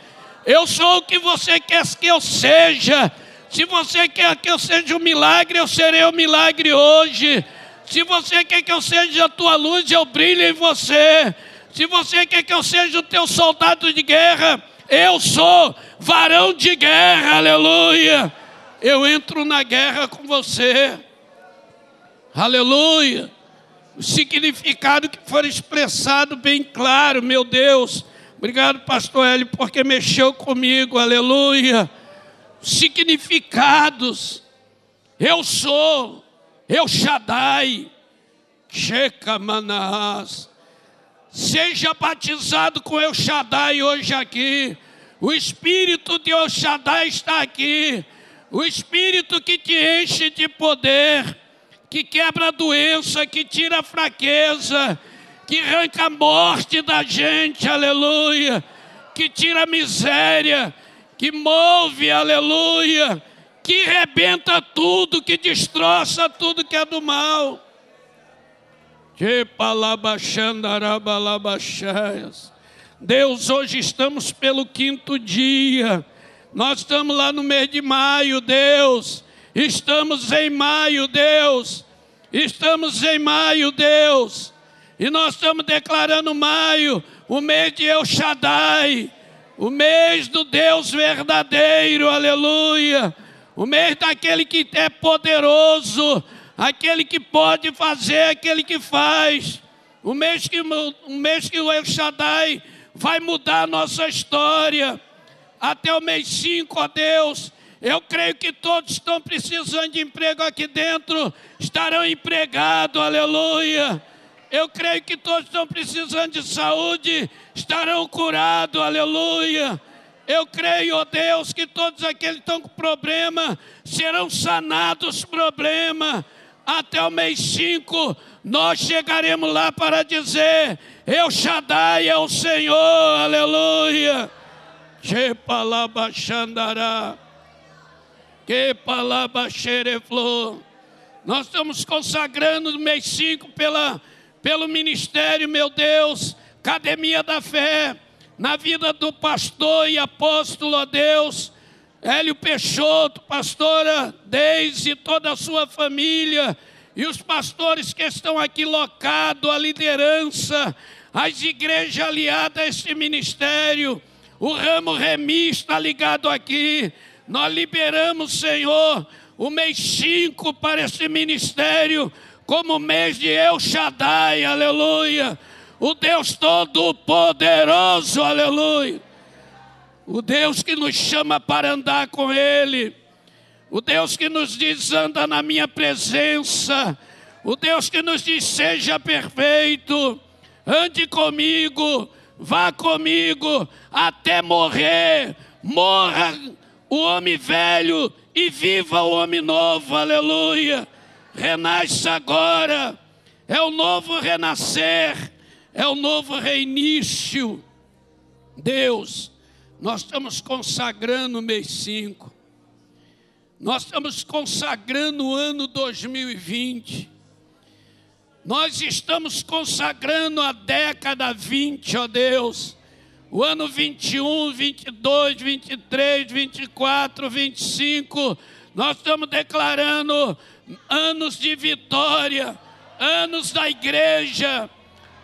Eu sou o que você quer que eu seja. Se você quer que eu seja um milagre, eu serei um milagre hoje. Se você quer que eu seja a tua luz, eu brilho em você. Se você quer que eu seja o teu soldado de guerra, eu sou varão de guerra, aleluia. Eu entro na guerra com você, aleluia. O significado que for expressado bem claro, meu Deus. Obrigado, pastor Hélio, porque mexeu comigo, aleluia. Significados. Eu sou El Shaddai, Checa Manás. Seja batizado com El Shaddai hoje aqui. O Espírito de El Shaddai está aqui. O Espírito que te enche de poder, que quebra a doença, que tira a fraqueza, que arranca a morte da gente, aleluia. Que tira a miséria, que move, aleluia que rebenta tudo, que destroça tudo que é do mal. Deus, hoje estamos pelo quinto dia. Nós estamos lá no mês de maio, Deus. Estamos em maio, Deus. Estamos em maio, Deus. E nós estamos declarando maio, o mês de El Shaddai, o mês do Deus verdadeiro, aleluia o mês daquele que é poderoso, aquele que pode fazer, aquele que faz. O mês que o, mês que o El Shaddai vai mudar a nossa história. Até o mês 5, ó Deus, eu creio que todos estão precisando de emprego aqui dentro, estarão empregados, aleluia. Eu creio que todos estão precisando de saúde, estarão curados, aleluia. Eu creio, ó Deus, que todos aqueles que estão com problema serão sanados problema. Até o mês 5, nós chegaremos lá para dizer: Eu Shaddai é o Senhor, aleluia. Xandará, que palavra xereflô. Nós estamos consagrando no mês 5 pela, pelo ministério, meu Deus, Academia da Fé. Na vida do pastor e apóstolo a Deus, Hélio Peixoto, pastora Deise toda a sua família, e os pastores que estão aqui locados, a liderança, as igrejas aliadas a este ministério, o ramo Remi está ligado aqui. Nós liberamos, Senhor, o mês 5 para esse ministério, como mês de El Shaddai, aleluia o Deus Todo-Poderoso, aleluia. O Deus que nos chama para andar com Ele. O Deus que nos diz, anda na minha presença. O Deus que nos diz, seja perfeito. Ande comigo, vá comigo até morrer. Morra o homem velho e viva o homem novo, aleluia. Renasça agora. É o novo renascer é o novo reinício. Deus, nós estamos consagrando o mês 5. Nós estamos consagrando o ano 2020. Nós estamos consagrando a década 20, ó Deus. O ano 21, 22, 23, 24, 25. Nós estamos declarando anos de vitória, anos da igreja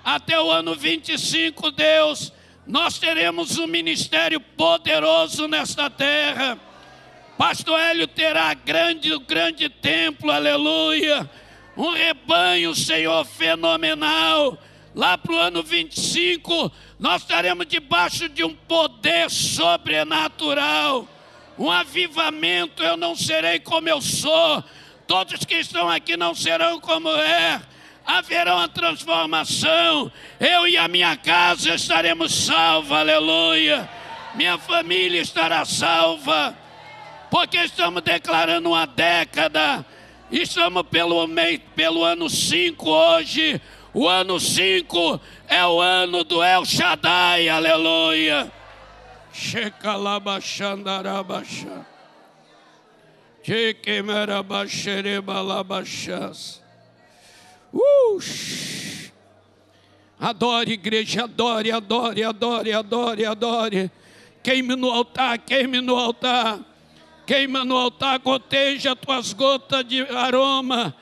até o ano 25, Deus, nós teremos um ministério poderoso nesta terra. Pastor Hélio terá grande, grande templo, aleluia. Um rebanho, Senhor, fenomenal. Lá para o ano 25, nós estaremos debaixo de um poder sobrenatural. Um avivamento, eu não serei como eu sou. Todos que estão aqui não serão como é haverá uma transformação. Eu e a minha casa estaremos salvos, aleluia. Minha família estará salva, porque estamos declarando uma década. Estamos pelo, meio, pelo ano 5 hoje. O ano 5 é o ano do El Shaddai, aleluia. Shekalabashandarabasha. Chekemerabasherebalabashas. Uh! Adore, igreja, adore, adore, adore, adore, adore. Queime no altar, queime no altar. Queima no altar, goteja tuas gotas de aroma.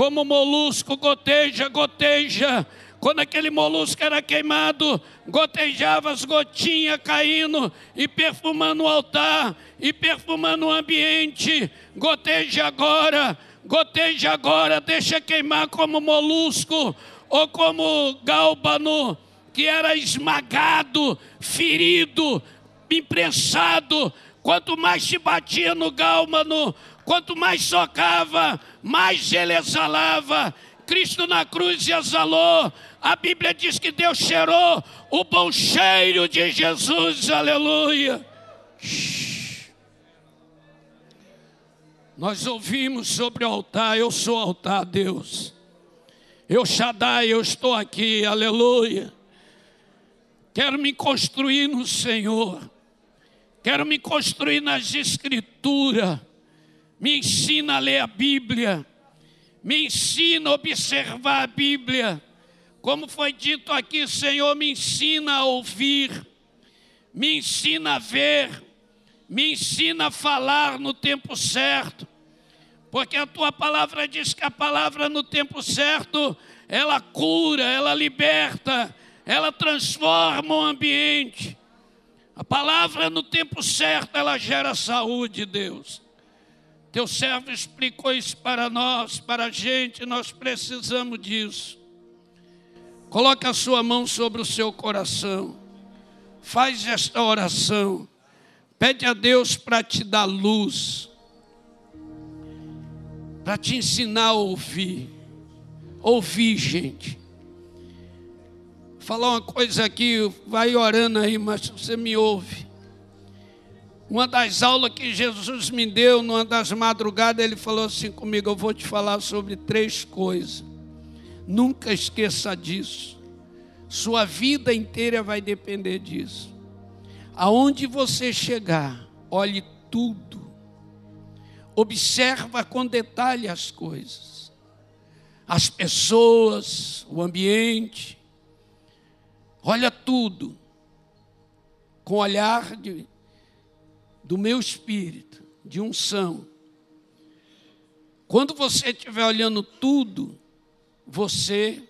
Como molusco goteja, goteja. Quando aquele molusco era queimado, gotejava as gotinhas caindo e perfumando o altar e perfumando o ambiente. Goteja agora, goteja agora, deixa queimar como molusco ou como gálbano que era esmagado, ferido, imprensado. Quanto mais se batia no gálbano, quanto mais socava, mais ele exalava. Cristo na cruz exalou. A Bíblia diz que Deus cheirou o bom cheiro de Jesus, aleluia. Nós ouvimos sobre o altar, eu sou altar, Deus. Eu Shaddai, eu estou aqui, aleluia. Quero me construir no Senhor. Quero me construir nas Escrituras. Me ensina a ler a Bíblia. Me ensina a observar a Bíblia. Como foi dito aqui, Senhor, me ensina a ouvir. Me ensina a ver. Me ensina a falar no tempo certo. Porque a tua palavra diz que a palavra no tempo certo, ela cura, ela liberta, ela transforma o ambiente. A palavra no tempo certo, ela gera saúde, Deus. Teu servo explicou isso para nós, para a gente, nós precisamos disso. Coloque a sua mão sobre o seu coração. Faz esta oração. Pede a Deus para te dar luz para te ensinar a ouvir. Ouvir, gente. Falar uma coisa aqui, vai orando aí, mas você me ouve. Uma das aulas que Jesus me deu, numa das madrugadas, ele falou assim comigo: Eu vou te falar sobre três coisas. Nunca esqueça disso. Sua vida inteira vai depender disso. Aonde você chegar, olhe tudo observa com detalhe as coisas, as pessoas, o ambiente, olha tudo com olhar de, do meu espírito, de unção. Quando você estiver olhando tudo, você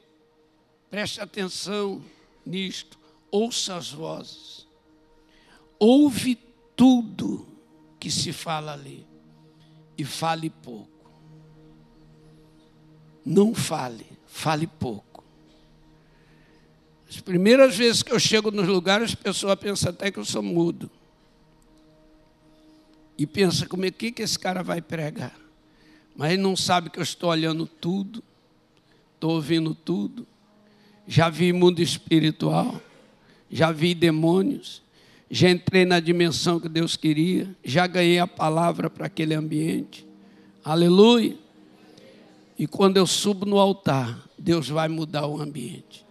preste atenção nisto, ouça as vozes, ouve tudo que se fala ali e fale pouco. Não fale, fale pouco. As primeiras vezes que eu chego nos lugares, a pessoa pensa até que eu sou mudo. E pensa como é que, que esse cara vai pregar. Mas ele não sabe que eu estou olhando tudo, estou ouvindo tudo. Já vi mundo espiritual, já vi demônios, já entrei na dimensão que Deus queria, já ganhei a palavra para aquele ambiente. Aleluia. E quando eu subo no altar, Deus vai mudar o ambiente.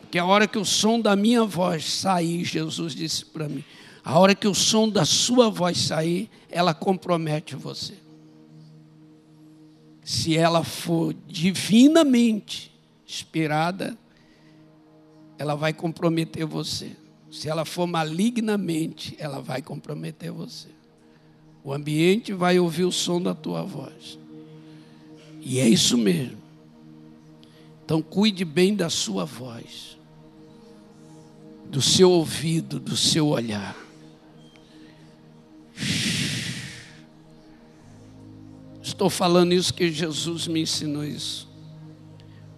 Porque a hora que o som da minha voz sair, Jesus disse para mim, a hora que o som da sua voz sair, ela compromete você. Se ela for divinamente inspirada, ela vai comprometer você. Se ela for malignamente, ela vai comprometer você. O ambiente vai ouvir o som da tua voz. E é isso mesmo. Então cuide bem da sua voz, do seu ouvido, do seu olhar. Estou falando isso que Jesus me ensinou isso.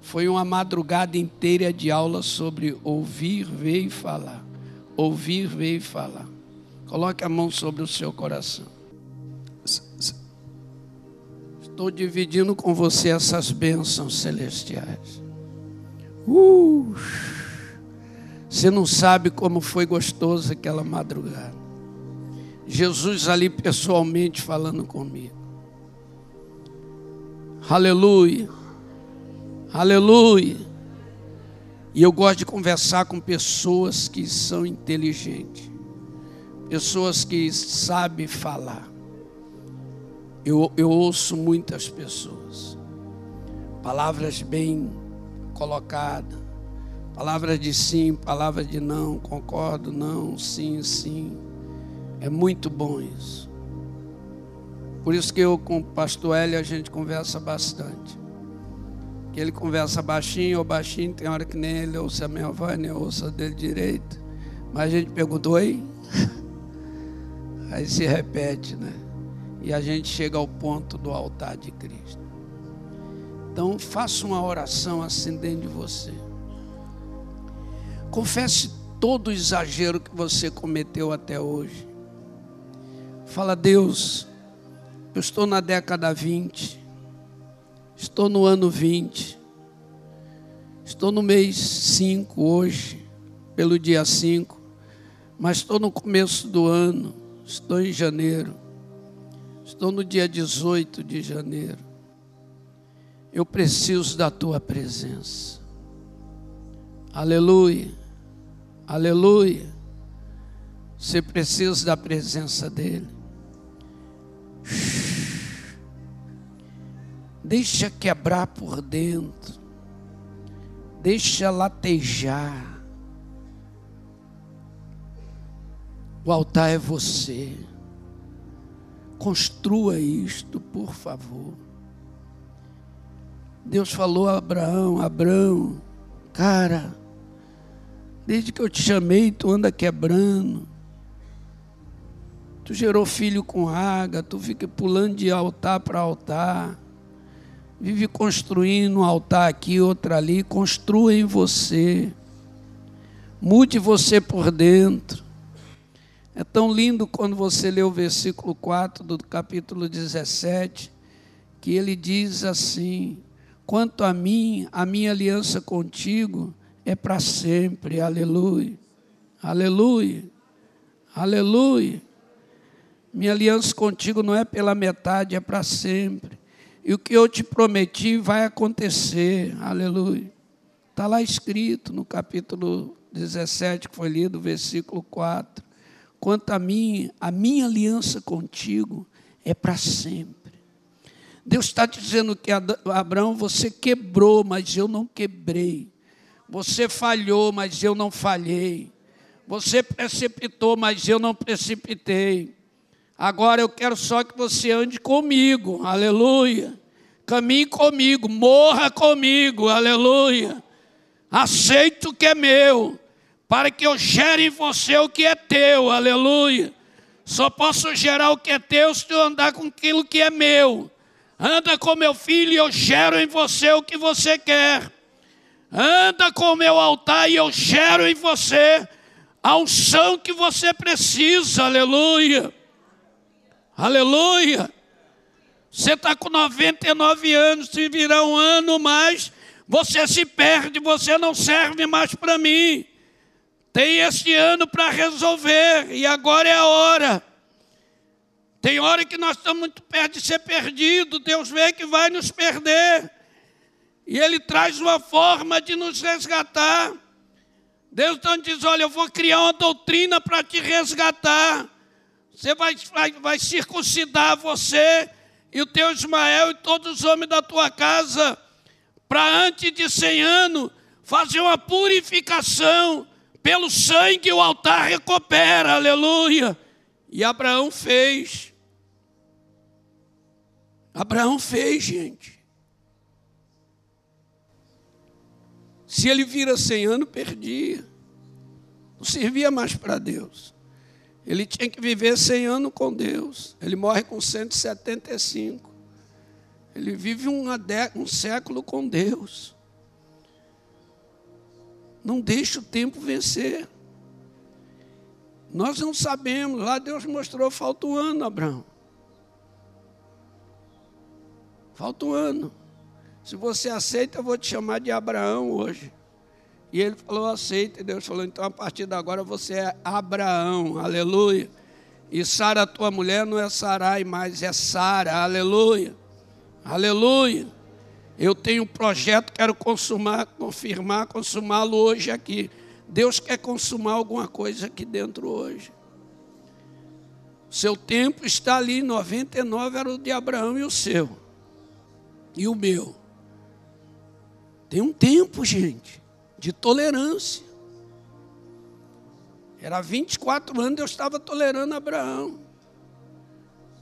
Foi uma madrugada inteira de aula sobre ouvir, ver e falar ouvir, ver e falar. Coloque a mão sobre o seu coração. Estou dividindo com você essas bênçãos celestiais. Uh, você não sabe como foi gostoso aquela madrugada. Jesus ali pessoalmente falando comigo. Aleluia. Aleluia. E eu gosto de conversar com pessoas que são inteligentes, pessoas que sabem falar. Eu, eu ouço muitas pessoas, palavras bem colocadas, palavras de sim, palavras de não, concordo, não, sim, sim. É muito bom isso. Por isso que eu com o pastor Hélio a gente conversa bastante. que ele conversa baixinho ou baixinho, tem hora que nem ele ouça a minha voz, nem ouça dele direito. Mas a gente pergunta, oi? Aí se repete, né? E a gente chega ao ponto do altar de Cristo. Então, faça uma oração assim dentro de você. Confesse todo o exagero que você cometeu até hoje. Fala, Deus, eu estou na década 20, estou no ano 20, estou no mês 5 hoje, pelo dia 5, mas estou no começo do ano, estou em janeiro, estou no dia 18 de janeiro. Eu preciso da tua presença. Aleluia, aleluia. Você precisa da presença dEle. Deixa quebrar por dentro. Deixa latejar. O altar é você. Construa isto, por favor. Deus falou a Abraão: Abraão, cara, desde que eu te chamei, tu anda quebrando. Tu gerou filho com água, tu fica pulando de altar para altar. Vive construindo um altar aqui, outro ali. Construa em você. Mude você por dentro. É tão lindo quando você lê o versículo 4 do capítulo 17, que ele diz assim: Quanto a mim, a minha aliança contigo é para sempre. Aleluia. Aleluia. Aleluia. Minha aliança contigo não é pela metade, é para sempre. E o que eu te prometi vai acontecer. Aleluia. Está lá escrito no capítulo 17, que foi lido, versículo 4. Quanto a mim, a minha aliança contigo é para sempre. Deus está dizendo que Abraão, você quebrou, mas eu não quebrei. Você falhou, mas eu não falhei. Você precipitou, mas eu não precipitei. Agora eu quero só que você ande comigo, aleluia. Caminhe comigo, morra comigo, aleluia. Aceito o que é meu, para que eu gere em você o que é teu, aleluia. Só posso gerar o que é teu se tu andar com aquilo que é meu. Anda com meu filho e eu gero em você o que você quer. Anda com meu altar e eu gero em você a unção que você precisa, aleluia. Aleluia! Você está com 99 anos, se virar um ano mais, você se perde, você não serve mais para mim. Tem este ano para resolver, e agora é a hora. Tem hora que nós estamos muito perto de ser perdido, Deus vê que vai nos perder. E Ele traz uma forma de nos resgatar. Deus então diz: Olha, eu vou criar uma doutrina para te resgatar. Você vai, vai, vai circuncidar você e o teu Ismael e todos os homens da tua casa, para antes de cem anos, fazer uma purificação pelo sangue o altar recupera, aleluia. E Abraão fez. Abraão fez, gente. Se ele vira cem anos, perdia. Não servia mais para Deus. Ele tinha que viver 100 anos com Deus. Ele morre com 175. Ele vive um, século com Deus. Não deixe o tempo vencer. Nós não sabemos. Lá Deus mostrou, falta um ano, Abraão. Falta um ano. Se você aceita, eu vou te chamar de Abraão hoje. E ele falou, aceita. E Deus falou, então a partir de agora você é Abraão, aleluia. E Sara, tua mulher, não é Sarai mais, é Sara, aleluia. Aleluia. Eu tenho um projeto, quero consumar, confirmar, consumá-lo hoje aqui. Deus quer consumar alguma coisa aqui dentro hoje. Seu tempo está ali, 99 era o de Abraão e o seu. E o meu. Tem um tempo, gente de tolerância. Era 24 anos eu estava tolerando Abraão.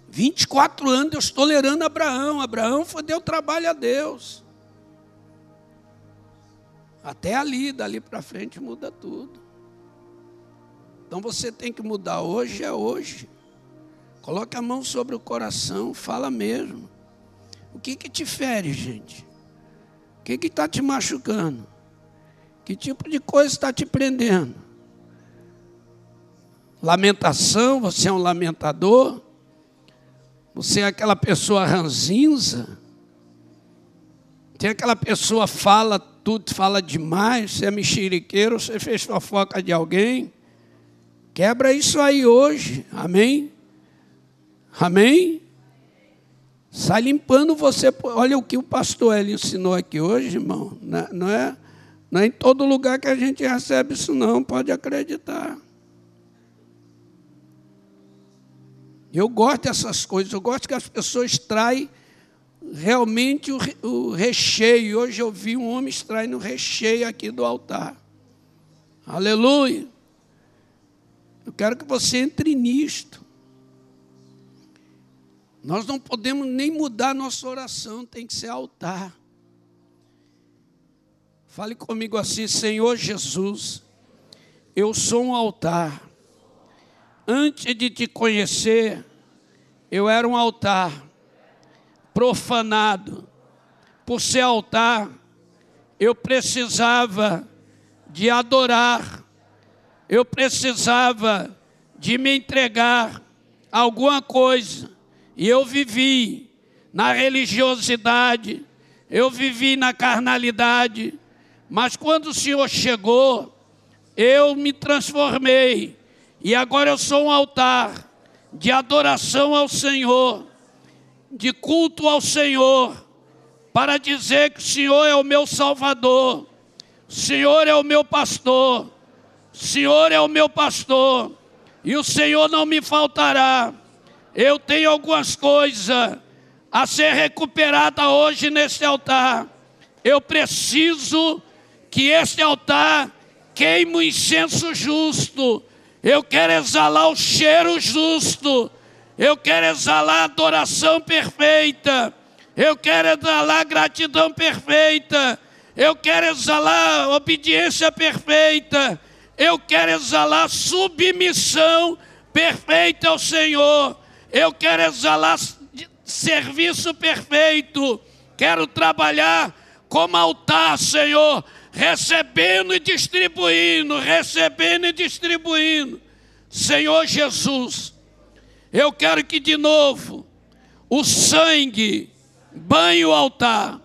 24 anos Deus tolerando Abraão. Abraão foi, deu trabalho a Deus. Até ali, dali para frente muda tudo. Então você tem que mudar hoje, é hoje. Coloque a mão sobre o coração, fala mesmo. O que que te fere, gente? O que que está te machucando? Que tipo de coisa está te prendendo? Lamentação, você é um lamentador? Você é aquela pessoa ranzinza? Tem aquela pessoa fala tudo, fala demais, você é mexeriqueiro, você fez fofoca de alguém? Quebra isso aí hoje, amém? Amém? Sai limpando você. Olha o que o pastor ele ensinou aqui hoje, irmão. É, não é, não é em todo lugar que a gente recebe isso, não. Pode acreditar. Eu gosto dessas coisas. Eu gosto que as pessoas traem realmente o, o recheio. Hoje eu vi um homem extraindo o recheio aqui do altar. Aleluia. Eu quero que você entre nisto. Nós não podemos nem mudar nossa oração, tem que ser altar. Fale comigo assim, Senhor Jesus, eu sou um altar. Antes de te conhecer, eu era um altar profanado. Por ser altar, eu precisava de adorar, eu precisava de me entregar a alguma coisa e eu vivi na religiosidade, eu vivi na carnalidade, mas quando o Senhor chegou, eu me transformei e agora eu sou um altar de adoração ao Senhor, de culto ao Senhor, para dizer que o Senhor é o meu Salvador, o Senhor é o meu pastor, o Senhor é o meu pastor, e o Senhor não me faltará eu tenho algumas coisas a ser recuperada hoje neste altar. Eu preciso que este altar queime o incenso justo. Eu quero exalar o cheiro justo. Eu quero exalar a adoração perfeita. Eu quero exalar gratidão perfeita. Eu quero exalar obediência perfeita. Eu quero exalar submissão perfeita ao Senhor. Eu quero exalar serviço perfeito. Quero trabalhar como altar, Senhor, recebendo e distribuindo, recebendo e distribuindo. Senhor Jesus, eu quero que de novo o sangue banhe o altar,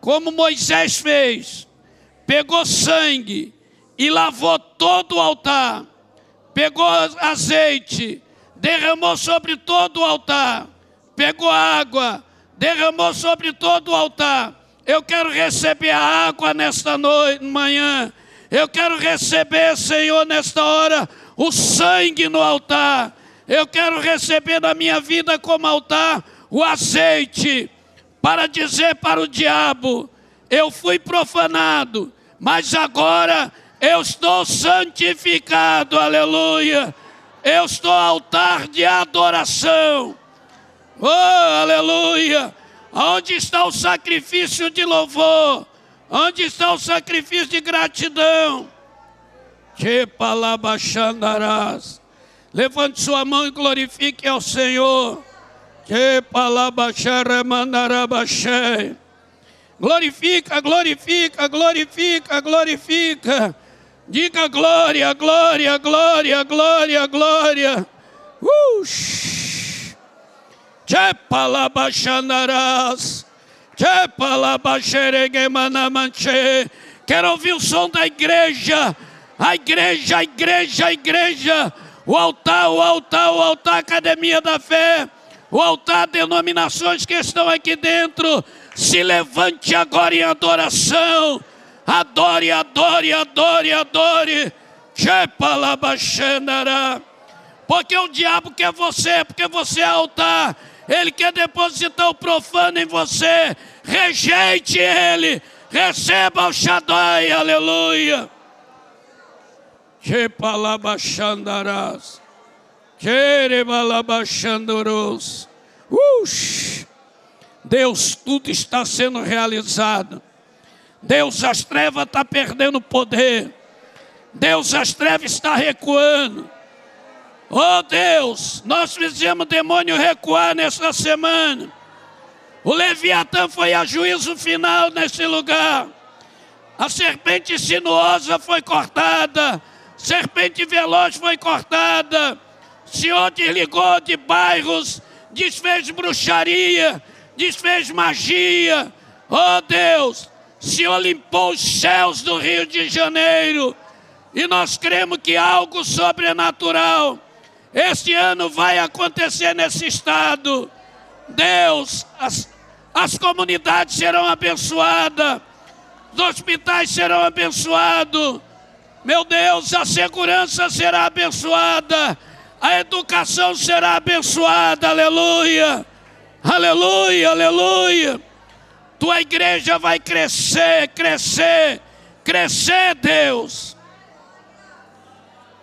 como Moisés fez, pegou sangue e lavou todo o altar, pegou azeite derramou sobre todo o altar, pegou água, derramou sobre todo o altar. Eu quero receber a água nesta noite, manhã. Eu quero receber, Senhor, nesta hora, o sangue no altar. Eu quero receber na minha vida como altar o azeite, para dizer para o diabo: eu fui profanado, mas agora eu estou santificado, aleluia. Eu estou altar de adoração. Oh, aleluia! Onde está o sacrifício de louvor? Onde está o sacrifício de gratidão? Que palabachandarás. Levante sua mão e glorifique ao Senhor. Que palabacharemandarabaxé. Glorifica, glorifica, glorifica, glorifica. Diga glória, glória, glória, glória, glória. Ush. Chepalabachanarás. Chepalabaxeregemanamanche. Quero ouvir o som da igreja. A igreja, a igreja, a igreja. O altar, o altar, o altar, academia da fé. O altar, denominações que estão aqui dentro. Se levante agora em adoração Adore, adore, adore, adore. Porque o diabo quer você, porque você é altar. Ele quer depositar o profano em você. Rejeite ele. Receba o Shaddai, aleluia. Chepalabachandarás. Cherebalabachandoros. Deus, tudo está sendo realizado. Deus, as trevas estão tá perdendo poder. Deus, as trevas está recuando. Oh Deus, nós fizemos o demônio recuar nessa semana. O Leviatã foi a juízo final nesse lugar. A serpente sinuosa foi cortada. Serpente veloz foi cortada. O Senhor desligou de bairros, desfez bruxaria, desfez magia. Oh Deus, o Senhor limpou os céus do Rio de Janeiro. E nós cremos que algo sobrenatural este ano vai acontecer nesse estado. Deus, as, as comunidades serão abençoadas, os hospitais serão abençoados. Meu Deus, a segurança será abençoada, a educação será abençoada, aleluia, aleluia, aleluia tua igreja vai crescer, crescer, crescer, Deus.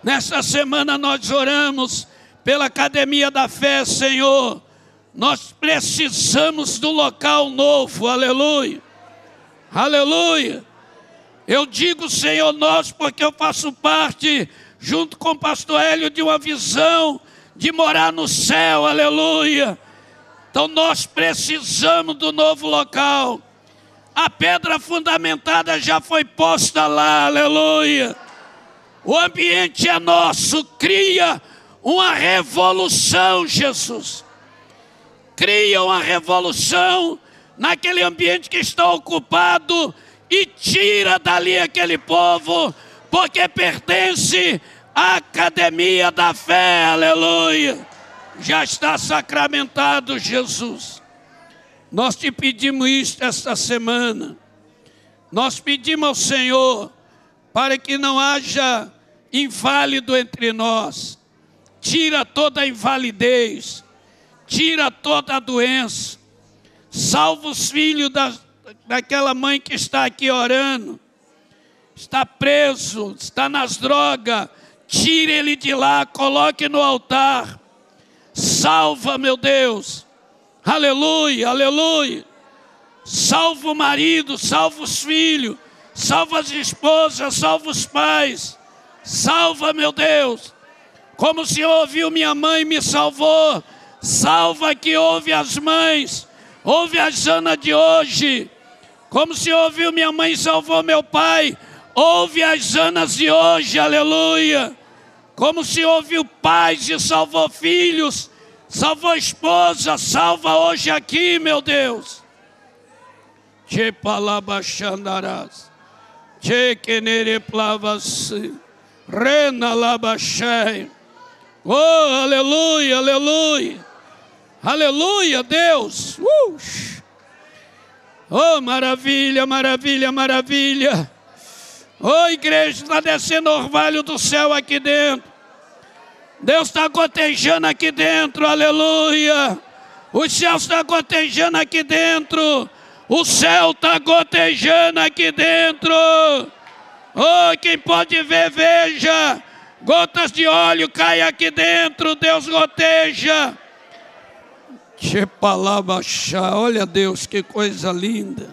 Nessa semana nós oramos pela Academia da Fé, Senhor. Nós precisamos do local novo, aleluia, aleluia. Eu digo, Senhor, nós, porque eu faço parte, junto com o pastor Hélio, de uma visão de morar no céu, aleluia. Então nós precisamos do novo local. A pedra fundamentada já foi posta lá, aleluia. O ambiente é nosso, cria uma revolução, Jesus. Cria uma revolução naquele ambiente que está ocupado e tira dali aquele povo, porque pertence à academia da fé, aleluia já está sacramentado, Jesus. Nós te pedimos isto esta semana. Nós pedimos ao Senhor para que não haja inválido entre nós. Tira toda a invalidez, tira toda a doença. Salva os filhos da, daquela mãe que está aqui orando. Está preso, está nas drogas. Tire ele de lá, coloque no altar Salva, meu Deus. Aleluia, aleluia. Salva o marido, salva os filhos, salva as esposas, salva os pais. Salva, meu Deus. Como o Senhor ouviu minha mãe me salvou. Salva que ouve as mães. Ouve a Jana de hoje. Como o Senhor ouviu minha mãe e salvou meu pai. Ouve as Janas de hoje. Aleluia. Como se ouviu pais e salvou filhos, salvou esposa, salva hoje aqui, meu Deus. Che palabachandarás, che kenere plavas, rena labachei. Oh, aleluia, aleluia, aleluia, Deus. Uh. Oh, maravilha, maravilha, maravilha. Oh, igreja, está descendo orvalho do céu aqui dentro. Deus está gotejando aqui dentro, aleluia. O céu está gotejando aqui dentro. O céu está gotejando aqui dentro. Oh, quem pode ver, veja. Gotas de óleo caem aqui dentro. Deus goteja. Olha Deus, que coisa linda.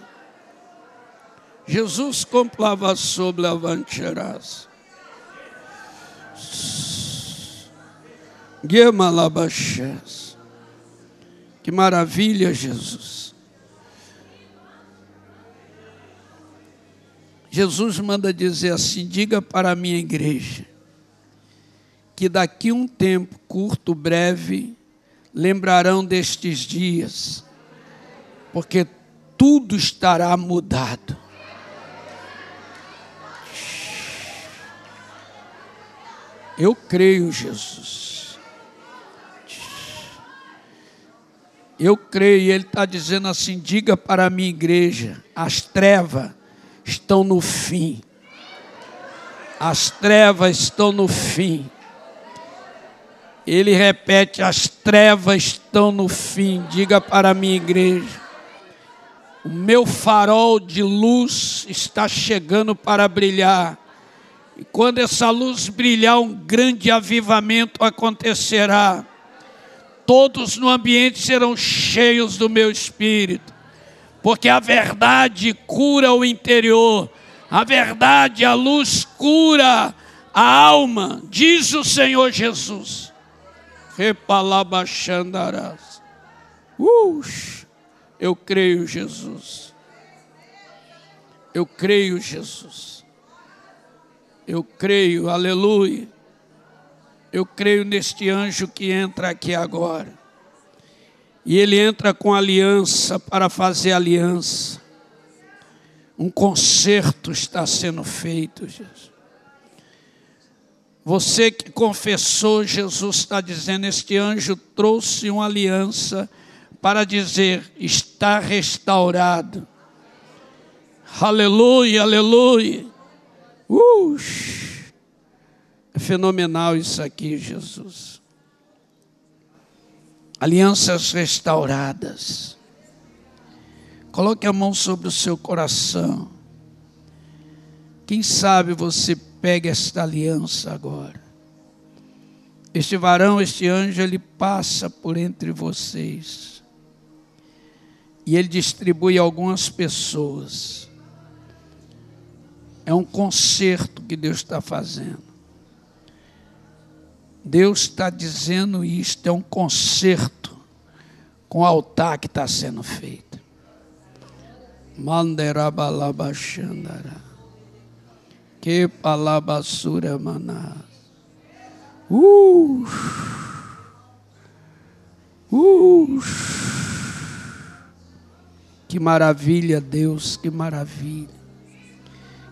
Jesus comprava sobre a vancherás. Que maravilha, Jesus. Jesus manda dizer assim: diga para a minha igreja que daqui um tempo curto, breve, lembrarão destes dias, porque tudo estará mudado. Eu creio, Jesus. Eu creio, ele está dizendo assim: diga para a minha igreja, as trevas estão no fim. As trevas estão no fim. Ele repete: as trevas estão no fim. Diga para a minha igreja. O meu farol de luz está chegando para brilhar. E quando essa luz brilhar, um grande avivamento acontecerá. Todos no ambiente serão cheios do meu espírito. Porque a verdade cura o interior, a verdade, a luz cura a alma, diz o Senhor Jesus. Repalabachandarás. Uh, eu creio, Jesus. Eu creio, Jesus. Eu creio, aleluia. Eu creio neste anjo que entra aqui agora. E ele entra com aliança para fazer aliança. Um concerto está sendo feito, Jesus. Você que confessou, Jesus está dizendo: Este anjo trouxe uma aliança para dizer: Está restaurado. Aleluia, aleluia. Uh, é fenomenal isso aqui, Jesus. Alianças restauradas. Coloque a mão sobre o seu coração. Quem sabe você pega esta aliança agora. Este varão, este anjo, ele passa por entre vocês. E ele distribui algumas pessoas. É um concerto que Deus está fazendo. Deus está dizendo isto, é um concerto com o altar que está sendo feito. Manderabalabachandara. Que palabassura maná. Uh. Uh. Que maravilha, Deus, que maravilha.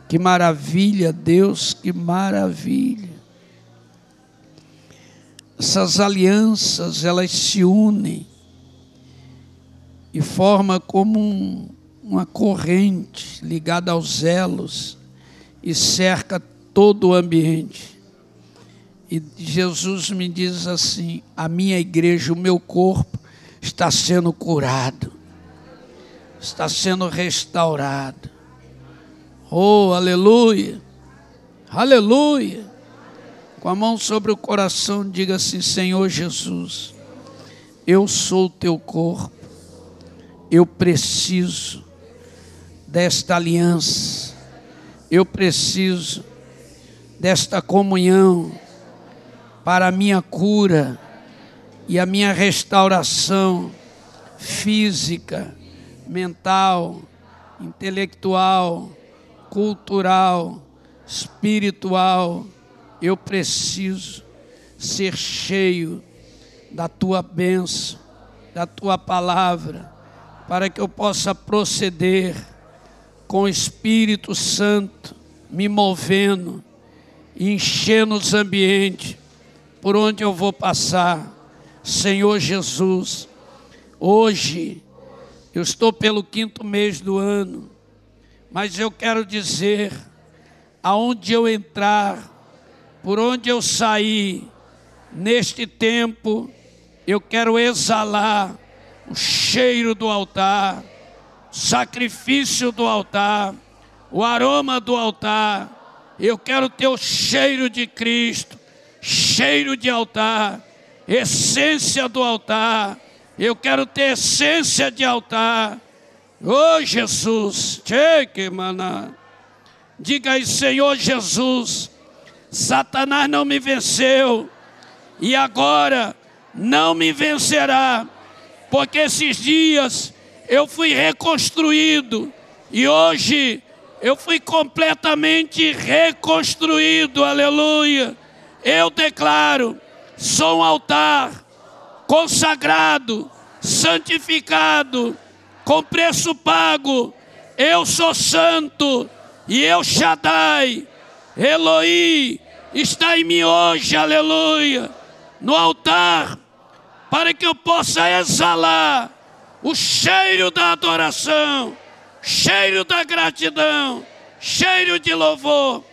Que maravilha, Deus, que maravilha. Essas alianças, elas se unem e formam como um, uma corrente ligada aos elos e cerca todo o ambiente. E Jesus me diz assim: a minha igreja, o meu corpo, está sendo curado, está sendo restaurado. Oh, aleluia, aleluia. Com a mão sobre o coração, diga assim: Senhor Jesus, eu sou o teu corpo, eu preciso desta aliança eu preciso desta comunhão para a minha cura e a minha restauração física, mental, intelectual, cultural, espiritual. Eu preciso ser cheio da tua bênção, da tua palavra, para que eu possa proceder com o Espírito Santo me movendo, enchendo os ambientes por onde eu vou passar. Senhor Jesus, hoje eu estou pelo quinto mês do ano, mas eu quero dizer, aonde eu entrar, por onde eu sair, neste tempo, eu quero exalar o cheiro do altar sacrifício do altar, o aroma do altar. Eu quero ter o cheiro de Cristo, cheiro de altar, essência do altar. Eu quero ter essência de altar. Oh Jesus, cheque, maná. Diga aí, Senhor Jesus, Satanás não me venceu. E agora não me vencerá, porque esses dias eu fui reconstruído. E hoje eu fui completamente reconstruído, aleluia. Eu declaro: sou um altar consagrado, santificado, com preço pago. Eu sou santo e eu Shaddai, Eloí, está em mim hoje, aleluia, no altar, para que eu possa exalar o cheiro da adoração, cheiro da gratidão, cheiro de louvor.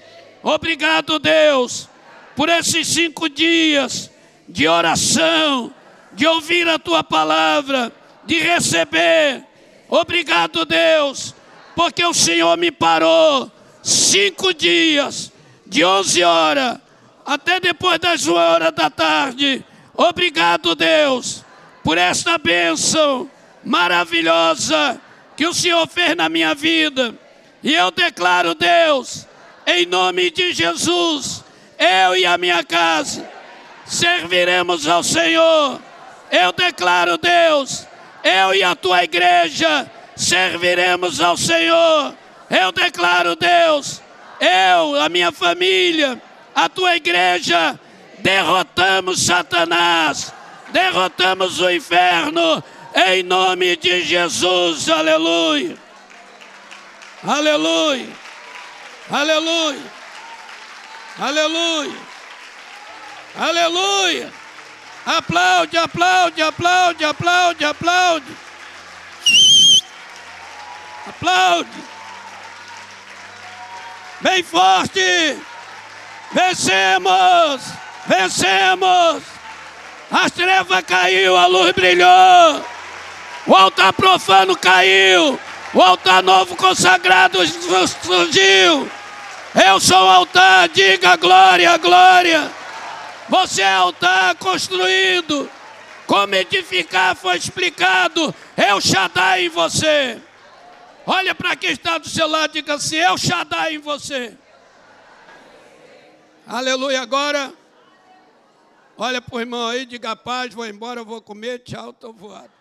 Obrigado, Deus, por esses cinco dias de oração, de ouvir a tua palavra, de receber. Obrigado, Deus, porque o Senhor me parou cinco dias, de onze horas até depois das uma horas da tarde. Obrigado, Deus, por esta bênção maravilhosa que o Senhor fez na minha vida. E eu declaro, Deus, em nome de Jesus, eu e a minha casa serviremos ao Senhor. Eu declaro, Deus, eu e a tua igreja serviremos ao Senhor. Eu declaro, Deus, eu, a minha família, a tua igreja, derrotamos Satanás, derrotamos o inferno, em nome de Jesus, aleluia. Aleluia. Aleluia. Aleluia. Aleluia. Aplaude, aplaude, aplaude, aplaude, aplaude. Aplaude. Bem forte. Vencemos. Vencemos. As trevas caiu, a luz brilhou. O altar profano caiu. O altar novo consagrado surgiu. Eu sou o altar, diga glória, glória. Você é altar construído. Como edificar foi explicado. O Shaddai em você. Olha para quem está do seu lado e diga assim: o Shaddai em você. Aleluia. Agora, olha para o irmão aí, diga paz, vou embora, vou comer, tchau, estou voado.